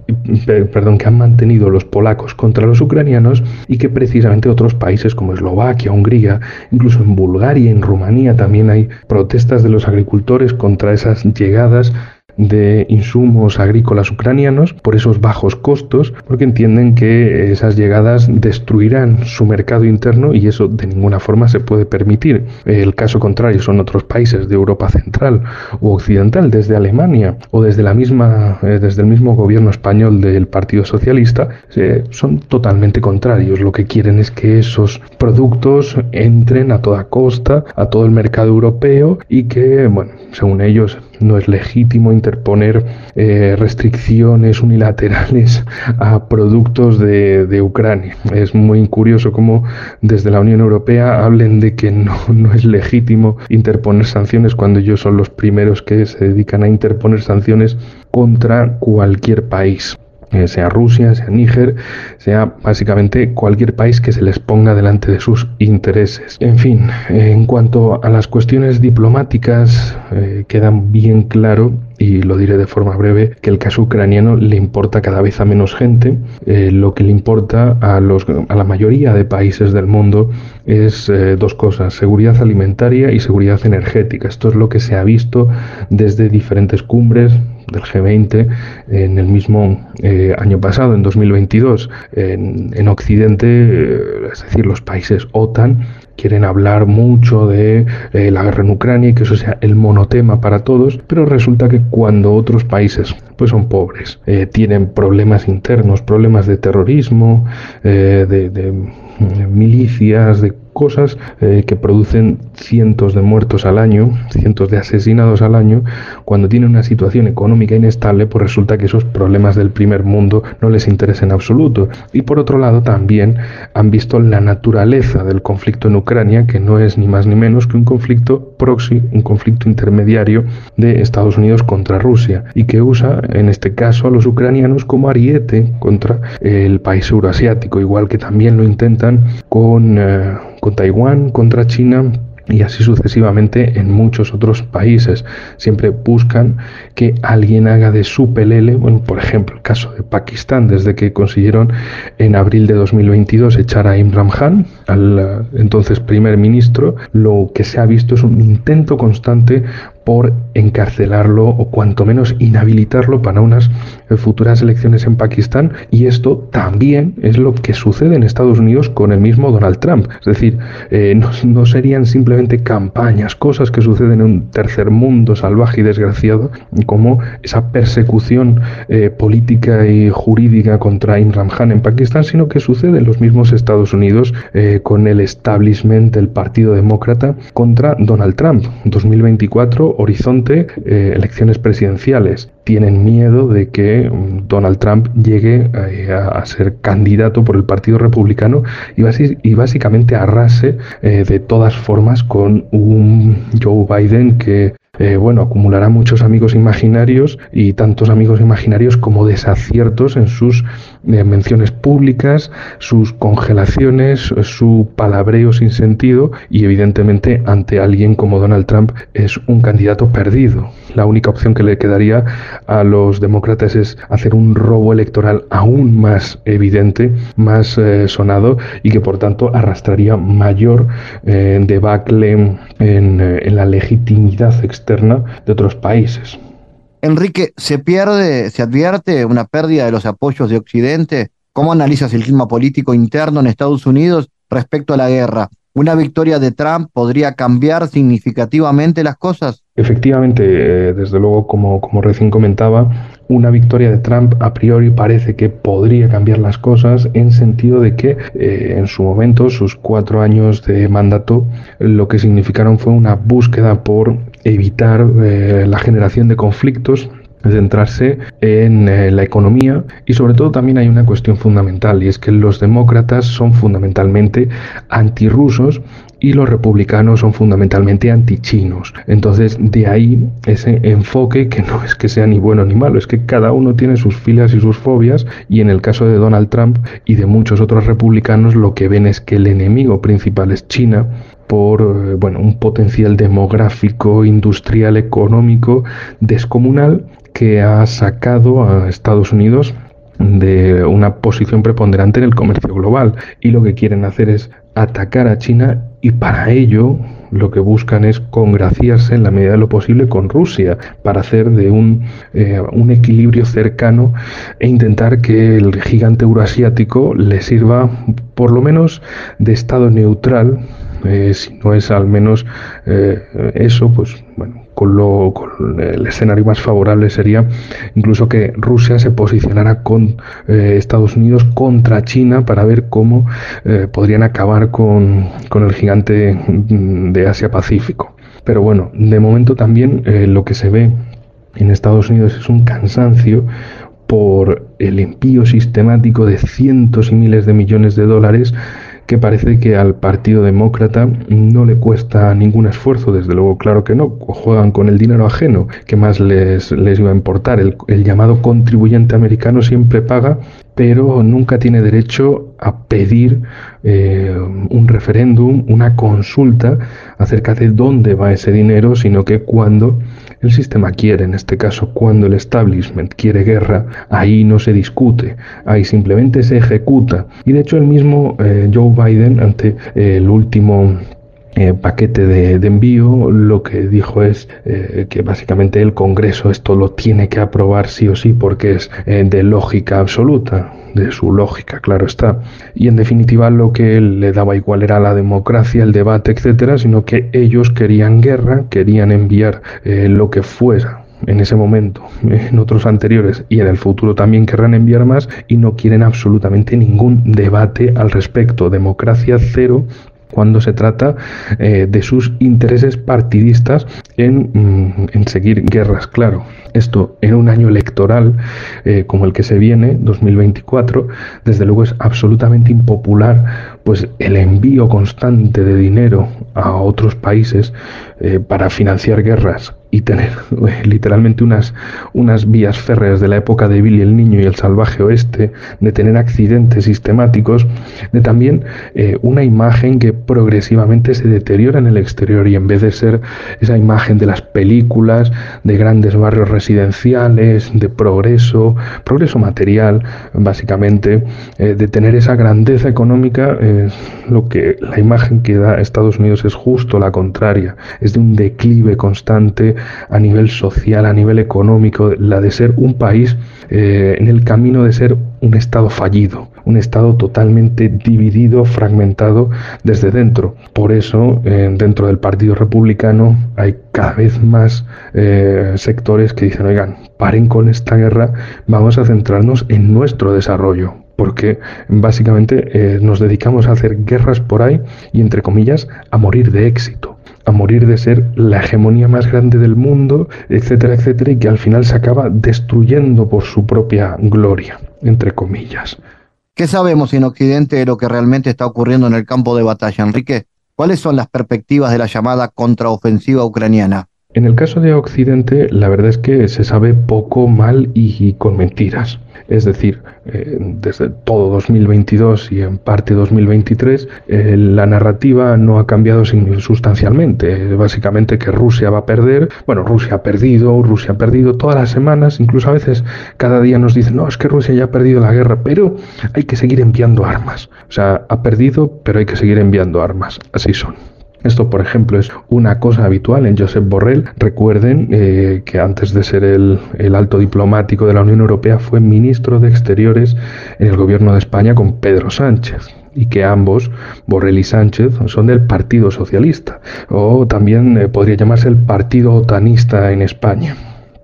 perdón, que han mantenido los polacos contra los ucranianos y que precisamente otros países como Eslovaquia, Hungría, incluso en Bulgaria, en Rumanía también hay protestas de los agricultores contra esas llegadas de insumos agrícolas ucranianos por esos bajos costos, porque entienden que esas llegadas destruirán su mercado interno y eso de ninguna forma se puede permitir. El caso contrario son otros países de Europa central o occidental, desde Alemania o desde la misma, eh, desde el mismo gobierno español del Partido Socialista, son totalmente contrarios. Lo que quieren es que esos productos entren a toda costa a todo el mercado europeo y que, bueno, según ellos no es legítimo interponer eh, restricciones unilaterales a productos de, de, Ucrania. Es muy curioso cómo desde la Unión Europea hablen de que no, no es legítimo interponer sanciones cuando ellos son los primeros que se dedican a interponer sanciones contra cualquier país. Eh, sea Rusia, sea Níger, sea básicamente cualquier país que se les ponga delante de sus intereses. En fin, en cuanto a las cuestiones diplomáticas, eh, quedan bien claro y lo diré de forma breve, que el caso ucraniano le importa cada vez a menos gente. Eh, lo que le importa a, los, a la mayoría de países del mundo es dos cosas, seguridad alimentaria y seguridad energética. Esto es lo que se ha visto desde diferentes cumbres, del G20 en el mismo eh, año pasado, en 2022. En, en Occidente, eh, es decir, los países OTAN, quieren hablar mucho de eh, la guerra en Ucrania y que eso sea el monotema para todos, pero resulta que cuando otros países pues son pobres, tienen problemas internos, problemas de terrorismo, de milicias, de cosas eh, que producen cientos de muertos al año, cientos de asesinados al año, cuando tienen una situación económica inestable, pues resulta que esos problemas del primer mundo no les interesan en absoluto. Y por otro lado, también han visto la naturaleza del conflicto en Ucrania, que no es ni más ni menos que un conflicto proxy, un conflicto intermediario de Estados Unidos contra Rusia, y que usa, en este caso, a los ucranianos como ariete contra el país euroasiático, igual que también lo intentan con... Eh, con Taiwán, contra China y así sucesivamente en muchos otros países. Siempre buscan que alguien haga de su pelele, bueno, por ejemplo, el caso de Pakistán, desde que consiguieron en abril de 2022 echar a Imran Khan, al eh, entonces primer ministro, lo que se ha visto es un intento constante por encarcelarlo o cuanto menos inhabilitarlo para unas eh, futuras elecciones en Pakistán y esto también es lo que sucede en Estados Unidos con el mismo Donald Trump. Es decir, eh, no, serían simplemente campañas, cosas que suceden en un tercer mundo salvaje y desgraciado como esa persecución eh, política y jurídica contra Imran Khan en Pakistán, sino que sucede en los mismos Estados Unidos con el establishment del Partido Demócrata contra Donald Trump. 2024 horizonte eh, elecciones presidenciales. Tienen miedo de que mm, Donald Trump llegue eh, a, ser candidato por el Partido Republicano y, básicamente arrase eh, de todas formas con un Joe Biden que eh, bueno, acumulará muchos amigos imaginarios y tantos amigos imaginarios como desaciertos en sus eh, menciones públicas, sus congelaciones, su palabreo sin sentido y evidentemente ante alguien como Donald Trump es un candidato perdido. La única opción que le quedaría a los demócratas es hacer un robo electoral aún más evidente, más eh, sonado y que por tanto arrastraría mayor debacle en la legitimidad externa de otros países. Enrique, ¿se pierde, se advierte una pérdida de los apoyos de Occidente? ¿Cómo analizas el clima político interno en Estados Unidos respecto a la guerra? ¿Una victoria de Trump podría cambiar significativamente las cosas? Efectivamente, eh, desde luego, como, como recién comentaba, una victoria de Trump a priori parece que podría cambiar las cosas en sentido de que eh, en su momento, sus cuatro años de mandato, lo que significaron fue una búsqueda por evitar eh, la generación de conflictos centrarse en eh, la economía y sobre todo también hay una cuestión fundamental y es que los demócratas son fundamentalmente antirrusos y los republicanos son fundamentalmente antichinos. Entonces, de ahí ese enfoque que no es que sea ni bueno ni malo, es que cada uno tiene sus filas y sus fobias y en el caso de Donald Trump y de muchos otros republicanos lo que ven es que el enemigo principal es China por eh, bueno, un potencial demográfico, industrial, económico descomunal que ha sacado a Estados Unidos de una posición preponderante en el comercio global y lo que quieren hacer es atacar a China y para ello lo que buscan es congraciarse en la medida de lo posible con Rusia para hacer de un, eh, un equilibrio cercano e intentar que el gigante euroasiático le sirva por lo menos de estado neutral eh, si no es al menos eh, eso, pues bueno, con, lo, con el escenario más favorable sería incluso que Rusia se posicionara con eh, Estados Unidos contra China para ver cómo podrían acabar con, con el gigante de Asia-Pacífico. Pero bueno, de momento también eh, lo que se ve en Estados Unidos es un cansancio por el envío sistemático de cientos y miles de millones de dólares que parece que al Partido Demócrata no le cuesta ningún esfuerzo, desde luego, claro que no, juegan con el dinero ajeno, que más les, les iba a importar. El, llamado contribuyente americano siempre paga, pero nunca tiene derecho a pedir eh, un referéndum, una consulta acerca de dónde va ese dinero, sino que cuando el sistema quiere, en este caso, cuando el establishment quiere guerra, ahí no se discute, ahí simplemente se ejecuta. Y de hecho el mismo eh, Joe Biden, ante el último eh, paquete de, envío, lo que dijo es que básicamente el Congreso esto lo tiene que aprobar sí o sí porque es de lógica absoluta de su lógica, claro está. Y en definitiva lo que le daba igual era la democracia, el debate, etcétera, sino que ellos querían guerra, querían enviar eh, lo que fuera en ese momento, en otros anteriores y en el futuro también querrán enviar más y no quieren absolutamente ningún debate al respecto. Democracia cero cuando se trata eh, de sus intereses partidistas en, mm, en seguir guerras, claro. Esto en un año electoral eh, como el que se viene, 2024, desde luego es absolutamente impopular, pues el envío constante de dinero a otros países eh, para financiar guerras y tener literalmente unas, unas vías férreas de la época de Billy el Niño y el salvaje oeste, de tener accidentes sistemáticos, de también eh, una imagen que progresivamente se deteriora en el exterior y en vez de ser esa imagen de las películas, de grandes barrios residenciales, de progreso, progreso material, básicamente, eh, de tener esa grandeza económica, lo que la imagen que da Estados Unidos es justo la contraria, es de un declive constante a nivel social, a nivel económico, la de ser un país eh, en el camino de ser un Estado fallido, un Estado totalmente dividido, fragmentado desde dentro. Por eso, eh, dentro del Partido Republicano hay cada vez más eh, sectores que dicen, oigan, paren con esta guerra, vamos a centrarnos en nuestro desarrollo, porque básicamente nos dedicamos a hacer guerras por ahí y, entre comillas, a morir de éxito a morir de ser la hegemonía más grande del mundo, etcétera, etcétera, y que al final se acaba destruyendo por su propia gloria, entre comillas. ¿Qué sabemos en Occidente de lo que realmente está ocurriendo en el campo de batalla, Enrique? ¿Cuáles son las perspectivas de la llamada contraofensiva ucraniana? En el caso de Occidente, la verdad es que se sabe poco mal y con mentiras. Es decir, eh, desde todo 2022 y en parte 2023, eh, la narrativa no ha cambiado sustancialmente. Básicamente que Rusia va a perder, bueno, Rusia ha perdido, Rusia ha perdido todas las semanas, incluso a veces cada día nos dicen, no, es que Rusia ya ha perdido la guerra, pero hay que seguir enviando armas. O sea, ha perdido, pero hay que seguir enviando armas. Así son. Esto, por ejemplo, es una cosa habitual en Josep Borrell. Recuerden eh, que antes de ser el, alto diplomático de la Unión Europea fue ministro de Exteriores en el gobierno de España con Pedro Sánchez y que ambos, Borrell y Sánchez, son del Partido Socialista, o también eh, podría llamarse el Partido Otanista en España.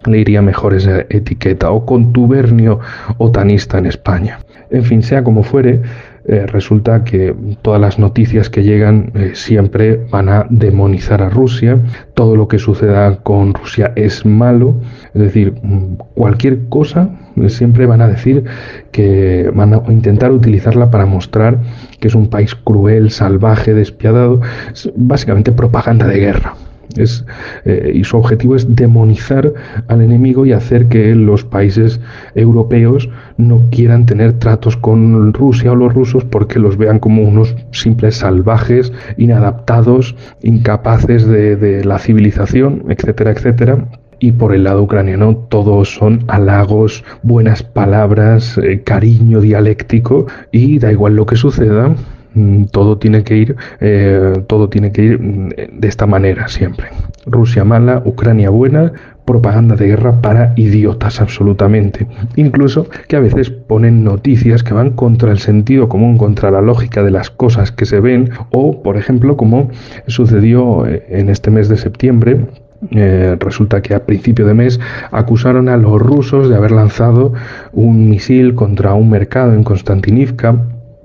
Le iría mejor esa etiqueta, o contubernio otanista en España. En fin, sea como fuere, eh, resulta que todas las noticias que llegan eh, siempre van a demonizar a Rusia, todo lo que suceda con Rusia es malo, es decir, mm, cualquier cosa eh, siempre van a decir que van a intentar utilizarla para mostrar que es un país cruel, salvaje, despiadado, es básicamente propaganda de guerra. Es, eh, y su objetivo es demonizar al enemigo y hacer que los países europeos no quieran tener tratos con Rusia o los rusos porque los vean como unos simples salvajes, inadaptados, incapaces de, la civilización, etcétera, etcétera. Y por el lado ucraniano todos son halagos, buenas palabras, eh, cariño dialéctico y da igual lo que suceda, todo tiene que ir, eh, todo tiene que ir mm, de esta manera siempre. Rusia mala, Ucrania buena, propaganda de guerra para idiotas absolutamente. Incluso que a veces ponen noticias que van contra el sentido común, contra la lógica de las cosas que se ven, o por ejemplo como sucedió eh, en este mes de septiembre, eh, resulta que a principio de mes acusaron a los rusos de haber lanzado un misil contra un mercado en Konstantinivka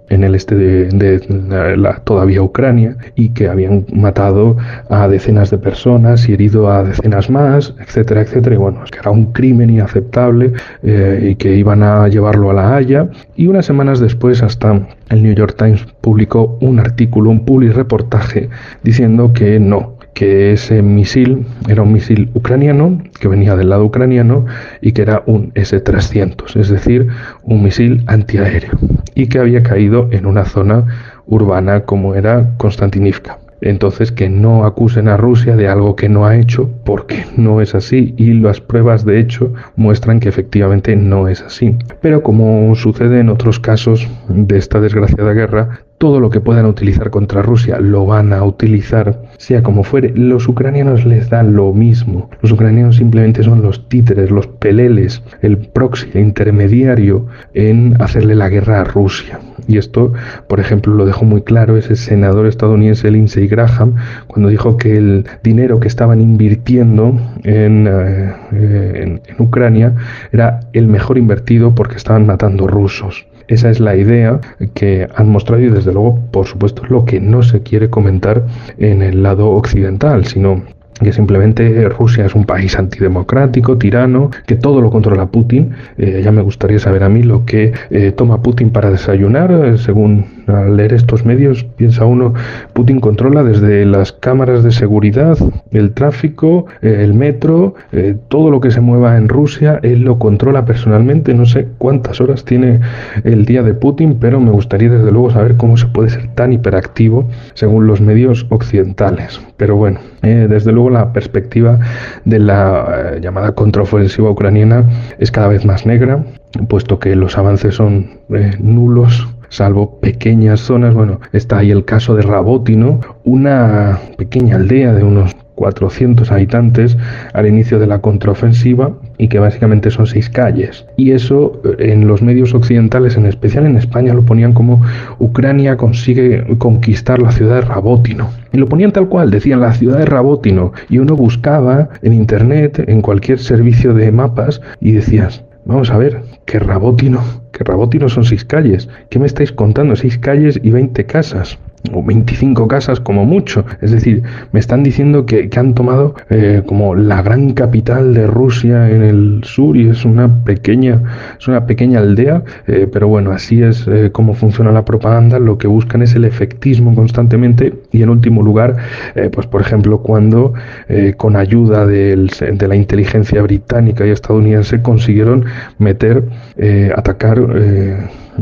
en el este de, la todavía Ucrania y que habían matado a decenas de personas y herido a decenas más, etcétera, etcétera. Y bueno, es que era un crimen inaceptable eh, y que iban a llevarlo a la Haya. Y unas semanas después, hasta el New York Times publicó un artículo, un public reportaje, diciendo que no, que ese misil era un misil ucraniano que venía del lado ucraniano y que era un S-300, es decir, un misil antiaéreo y que había caído en una zona urbana como era Konstantinivka. Entonces, que no acusen a Rusia de algo que no ha hecho, porque no es así y las pruebas de hecho muestran que efectivamente no es así. Pero como sucede en otros casos de esta desgraciada guerra, todo lo que puedan utilizar contra Rusia lo van a utilizar, sea como fuere. Los ucranianos les da lo mismo. Los ucranianos simplemente son los títeres, los peleles, el proxy, el intermediario en hacerle la guerra a Rusia. Y esto, por ejemplo, lo dejó muy claro ese senador estadounidense Lindsey Graham cuando dijo que el dinero que estaban invirtiendo en, eh, en Ucrania era el mejor invertido porque estaban matando rusos. Esa es la idea que han mostrado y desde luego, por supuesto, lo que no se quiere comentar en el lado occidental, sino que simplemente Rusia es un país antidemocrático, tirano, que todo lo controla Putin. Eh, ya me gustaría saber a mí lo que eh, toma Putin para desayunar. Eh, según al leer estos medios, piensa uno, Putin controla desde las cámaras de seguridad, el tráfico, el metro, todo lo que se mueva en Rusia, él lo controla personalmente. No sé cuántas horas tiene el día de Putin, pero me gustaría desde luego saber cómo se puede ser tan hiperactivo según los medios occidentales. Pero bueno, desde luego la perspectiva de la eh, llamada contraofensiva ucraniana es cada vez más negra, puesto que los avances son eh, nulos salvo pequeñas zonas. Bueno, está ahí el caso de Rabotino, una pequeña aldea de unos 400 habitantes al inicio de la contraofensiva y que básicamente son seis calles. Y eso eh, en los medios occidentales, en especial en España, lo ponían como Ucrania consigue conquistar la ciudad de Rabotino. Y lo ponían tal cual, decían la ciudad de Rabotino. Y uno buscaba en internet, en cualquier servicio de mapas, y decías, vamos a ver, que Rabotino, que Rabotino son seis calles. ¿Qué me estáis contando? Seis calles y 20 casas o 25 casas como mucho. Es decir, me están diciendo que, han tomado eh, como la gran capital de Rusia en el sur y es una pequeña, es una pequeña aldea, eh, pero bueno, así es eh, como funciona la propaganda. Lo que buscan es el efectismo constantemente y en último lugar, pues por ejemplo, cuando con ayuda de la inteligencia británica y estadounidense consiguieron meter, atacar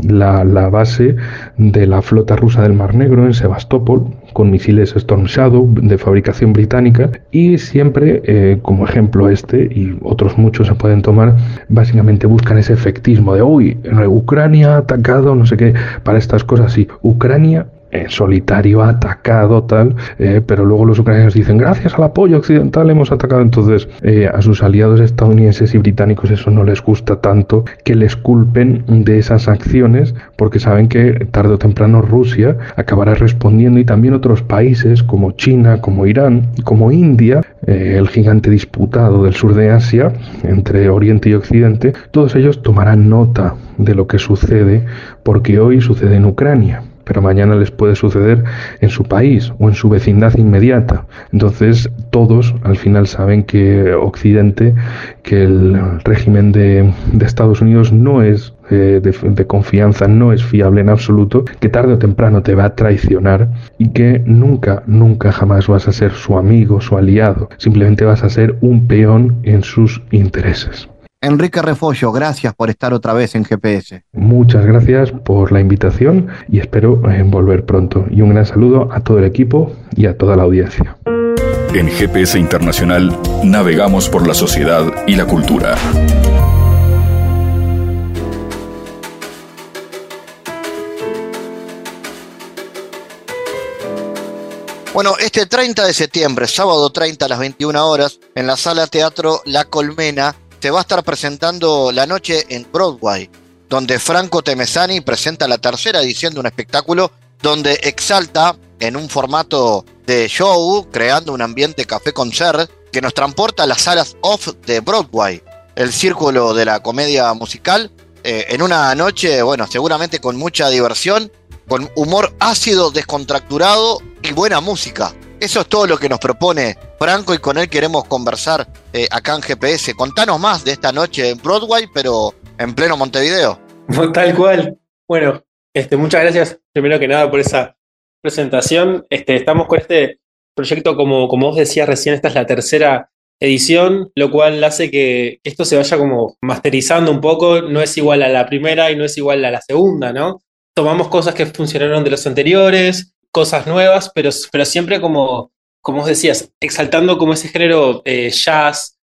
la, base de la flota rusa del Mar Negro en Sebastopol con misiles Storm Shadow de fabricación británica. Y siempre eh, como ejemplo este y otros muchos se pueden tomar básicamente buscan ese efectismo de uy Ucrania ha atacado no sé qué para estas cosas. Y Ucrania en solitario ha atacado tal, eh, pero luego los ucranianos dicen gracias al apoyo occidental hemos atacado. Entonces eh, a sus aliados estadounidenses y británicos eso no les gusta tanto que les culpen de esas acciones porque saben que tarde o temprano Rusia acabará respondiendo y también otros países como China, como Irán, como India, eh, el gigante disputado del sur de Asia entre Oriente y Occidente, todos ellos tomarán nota de lo que sucede porque hoy sucede en Ucrania pero mañana les puede suceder en su país o en su vecindad inmediata. Entonces todos al final saben que Occidente, que el régimen de, Estados Unidos no es eh, de, de, confianza, no es fiable en absoluto, que tarde o temprano te va a traicionar y que nunca, nunca jamás vas a ser su amigo, su aliado, simplemente vas a ser un peón en sus intereses. Enrique Refollo, gracias por estar otra vez en GPS. Muchas gracias por la invitación y espero eh, volver pronto. Y un gran saludo a todo el equipo y a toda la audiencia. En GPS Internacional navegamos por la sociedad y la cultura. Bueno, este 30 de septiembre, sábado 30 a las 21 horas, en la sala teatro La Colmena, se va a estar presentando la noche en Broadway, donde Franco Temesani presenta la tercera edición de un espectáculo donde exalta en un formato de show, creando un ambiente café-concert que nos transporta a las salas off de Broadway, el círculo de la comedia musical, eh, en una noche, bueno, seguramente con mucha diversión con humor ácido, descontracturado y buena música. Eso es todo lo que nos propone Franco y con él queremos conversar eh, acá en GPS. Contanos más de esta noche en Broadway, pero en pleno Montevideo. Tal cual. Bueno, este, muchas gracias primero que nada por esa presentación. Este, estamos con este proyecto, como, como vos decías recién, esta es la tercera edición, lo cual hace que esto se vaya como masterizando un poco, no es igual a la primera y no es igual a la segunda, ¿no? Tomamos cosas que funcionaron de los anteriores, cosas nuevas, pero, pero siempre como, como vos decías, exaltando como ese género eh, jazz,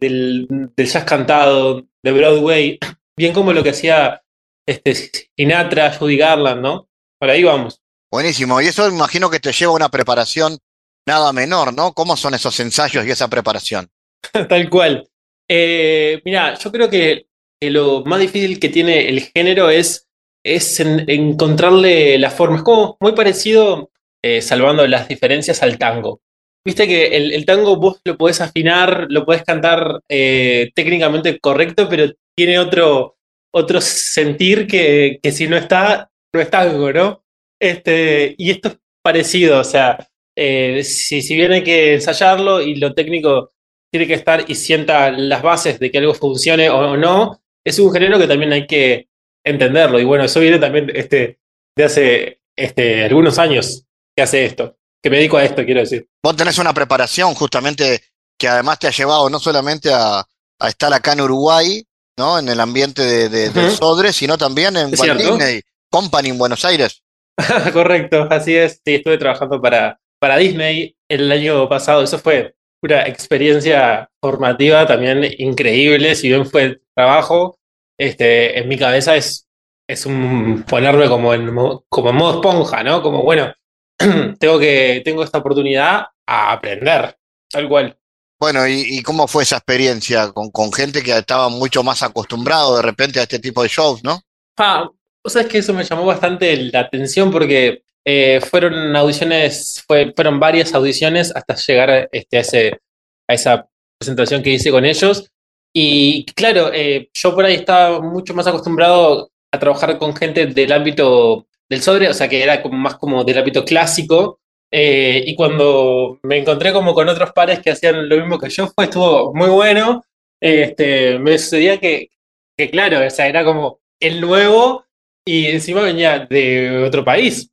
del, del, jazz cantado, de Broadway, bien como lo que hacía este, Sinatra, Judy Garland, ¿no? Por ahí vamos. Buenísimo, y eso imagino que te lleva una preparación nada menor, ¿no? ¿Cómo son esos ensayos y esa preparación? Tal cual. Eh, mira, yo creo que, lo más difícil que tiene el género es, es encontrarle la forma. Es como muy parecido, eh, salvando las diferencias, al tango. Viste que el, tango vos lo podés afinar, lo podés cantar eh, técnicamente correcto, pero tiene otro, otro sentir que, que si no está, no es tango, ¿no? Este, y esto es parecido, o sea, eh, si, si bien hay que ensayarlo y lo técnico tiene que estar y sienta las bases de que algo funcione o no, es un género que también hay que entenderlo. Y bueno, eso viene también este, de hace este, algunos años que hace esto, que me dedico a esto, quiero decir. Vos tenés una preparación justamente que además te ha llevado no solamente a, estar acá en Uruguay, ¿no? En el ambiente de, del Sodre, sino también en Walt Disney Company en Buenos Aires. Correcto, así es. Sí, estuve trabajando para, para Disney el año pasado. Eso fue una experiencia formativa también increíble. Si bien fue trabajo, este, en mi cabeza es, es un ponerme como en, como en modo esponja, ¿no? Como, bueno, tengo, que, tengo esta oportunidad a aprender, tal cual. Bueno, ¿y, cómo fue esa experiencia con, con, gente que estaba mucho más acostumbrado de repente a este tipo de shows, no? Ah, vos sabés que eso me llamó bastante la atención porque eh, fueron audiciones, fueron varias audiciones hasta llegar este, a, ese, a esa presentación que hice con ellos. Y claro, eh, yo por ahí estaba mucho más acostumbrado a trabajar con gente del ámbito del sobre, o sea, que era como más como del ámbito clásico. Eh, y cuando me encontré como con otros pares que hacían lo mismo que yo, fue, estuvo muy bueno. Este, me sucedía que, que, claro, o sea, era como el nuevo y encima venía de otro país.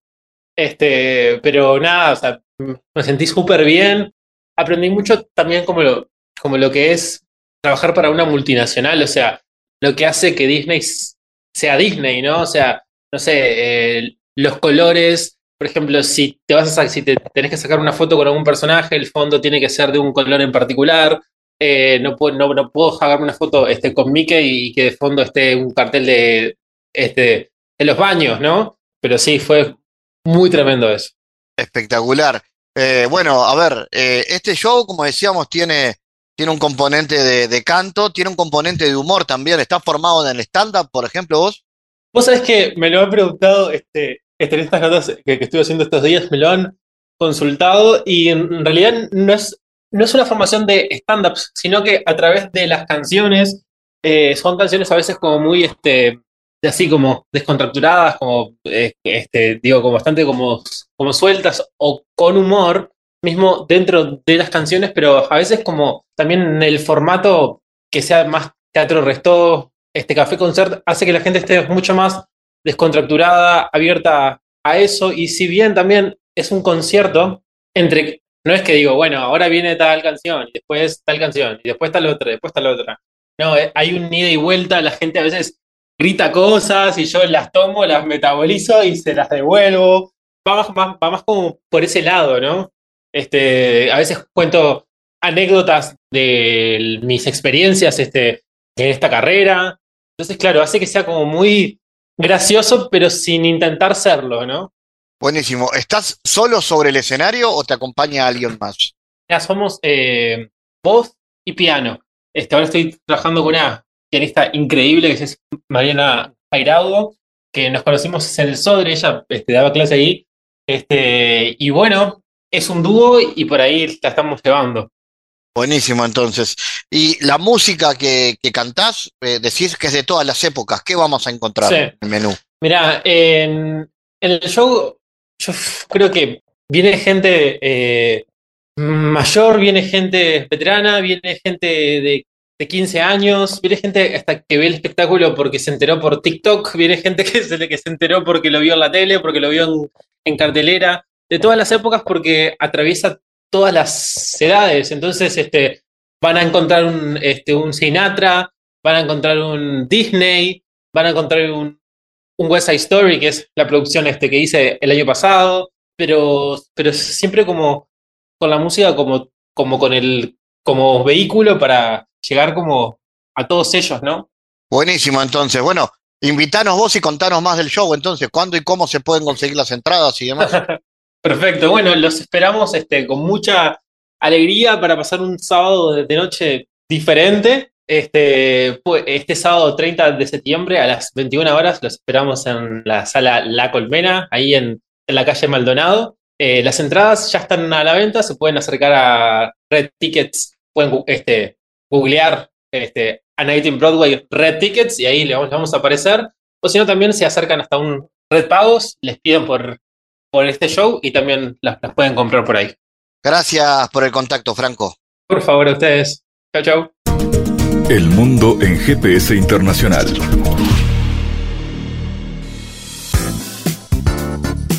Este, pero nada, o sea, me sentí súper bien. Aprendí mucho también como lo, como lo que es trabajar para una multinacional, o sea, lo que hace que Disney sea Disney, ¿no? O sea, no sé, eh, los colores, por ejemplo, si te vas a, si te tenés que sacar una foto con algún personaje, el fondo tiene que ser de un color en particular. Eh, no, puedo, no, no, puedo sacarme una foto este, con Mickey y que de fondo esté un cartel de, este, los baños, ¿no? Pero sí, fue muy tremendo eso. Espectacular. Eh, bueno, a ver, este show, como decíamos, tiene, tiene un componente de, canto, tiene un componente de humor también. ¿Está formado en el stand-up, por ejemplo, vos? Vos sabés que me lo han preguntado este, este, en estas notas que, que estuve haciendo estos días, me lo han consultado y en realidad no es, no es una formación de stand-ups, sino que a través de las canciones, eh, son canciones a veces como muy, este, así como descontracturadas, como, eh, este, digo, como bastante como, como sueltas o con humor, mismo dentro de las canciones, pero a veces como también en el formato que sea más teatro resto, este café concert hace que la gente esté mucho más descontracturada, abierta a eso, y si bien también es un concierto, entre, no es que digo, bueno, ahora viene tal canción, y después tal canción, y después tal otra, y después tal otra. No, eh, hay un ida y vuelta, la gente a veces grita cosas y yo las tomo, las metabolizo y se las devuelvo. Va más, más como por ese lado, ¿no? Este, a veces cuento anécdotas de mis experiencias este, en esta carrera. Entonces, claro, hace que sea como muy gracioso, pero sin intentar serlo, ¿no? Buenísimo. ¿Estás solo sobre el escenario o te acompaña alguien más? Ya somos eh, voz y piano. Este, ahora estoy trabajando con una pianista increíble que es Mariana Airaudo, que nos conocimos en el Sodre, ella este, daba clase ahí. Este, y bueno, es un dúo y por ahí la estamos llevando. Buenísimo, entonces. Y la música que, que cantás, eh, decís que es de todas las épocas. ¿Qué vamos a encontrar en el menú? Mira, en, en el show yo creo que viene gente eh, mayor, viene gente veterana, viene gente de, 15 años, viene gente hasta que ve el espectáculo porque se enteró por TikTok, viene gente que se, que se enteró porque lo vio en la tele, porque lo vio en, cartelera, de todas las épocas porque atraviesa todas las edades. Entonces, este, van a encontrar un, este, un Sinatra, van a encontrar un Disney, van a encontrar un, un West Side Story, que es la producción este, que hice el año pasado, pero, pero siempre como con la música como, como con el como vehículo para llegar como a todos ellos, ¿no? Buenísimo, entonces. Bueno, invitanos vos y contanos más del show, entonces, cuándo y cómo se pueden conseguir las entradas y demás. Perfecto, bueno, los esperamos este, con mucha alegría para pasar un sábado de noche diferente. Este, este sábado 30 de septiembre a las 21 horas los esperamos en la sala La Colmena, ahí en, la calle Maldonado. Eh, las entradas ya están a la venta, se pueden acercar a Red Tickets, pueden este, googlear este, Broadway Red Tickets y ahí les vamos, a aparecer. O si no, también se acercan hasta un Red Pagos, les piden por, por este show y también las, las pueden comprar por ahí. Gracias por el contacto, Franco. Por favor, a ustedes. Chao, chao. El mundo en GPS internacional.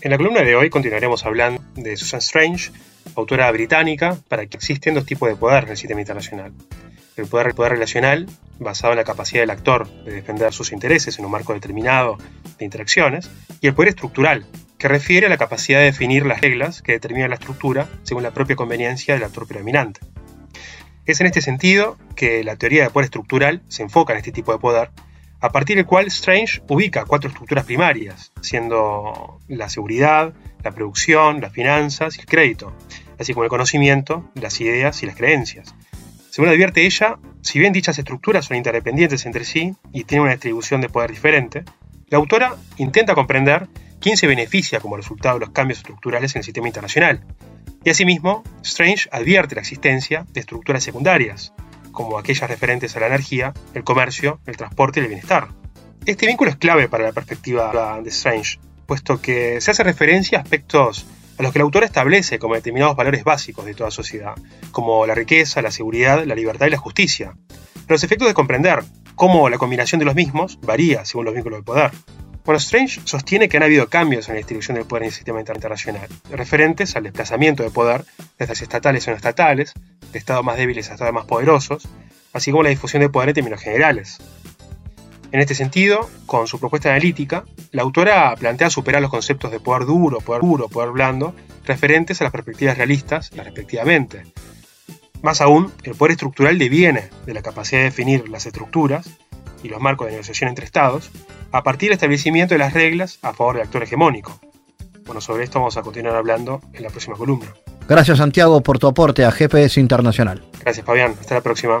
En la columna de hoy continuaremos hablando de Susan Strange, autora británica, para que existen dos tipos de poder en el sistema internacional. El poder, el poder relacional, basado en la capacidad del actor de defender sus intereses en un marco determinado de interacciones, y el poder estructural, que refiere a la capacidad de definir las reglas que determinan la estructura según la propia conveniencia del actor predominante. Es en este sentido que la teoría de poder estructural se enfoca en este tipo de poder a partir del cual Strange ubica cuatro estructuras primarias, siendo la seguridad, la producción, las finanzas y el crédito, así como el conocimiento, las ideas y las creencias. Según advierte ella, si bien dichas estructuras son interdependientes entre sí y tienen una distribución de poder diferente, la autora intenta comprender quién se beneficia como resultado de los cambios estructurales en el sistema internacional. Y asimismo, Strange advierte la existencia de estructuras secundarias, como aquellas referentes a la energía, el comercio, el transporte y el bienestar. Este vínculo es clave para la perspectiva de Strange, puesto que se hace referencia a aspectos a los que el autor establece como determinados valores básicos de toda sociedad, como la riqueza, la seguridad, la libertad y la justicia. Los efectos de comprender cómo la combinación de los mismos varía según los vínculos de poder. Bueno, Strange sostiene que han habido cambios en la distribución del poder en el sistema internacional, referentes al desplazamiento de poder desde estatales a no estatales, de estados más débiles a estados más poderosos, así como la difusión de poder en términos generales. En este sentido, con su propuesta analítica, la autora plantea superar los conceptos de poder duro, poder duro, poder blando, referentes a las perspectivas realistas, respectivamente. Más aún, el poder estructural deviene de la capacidad de definir las estructuras y los marcos de negociación entre estados, a partir del establecimiento de las reglas a favor del actor hegemónico. Bueno, sobre esto vamos a continuar hablando en la próxima columna. Gracias Santiago por tu aporte a GPS Internacional. Gracias Fabián, hasta la próxima.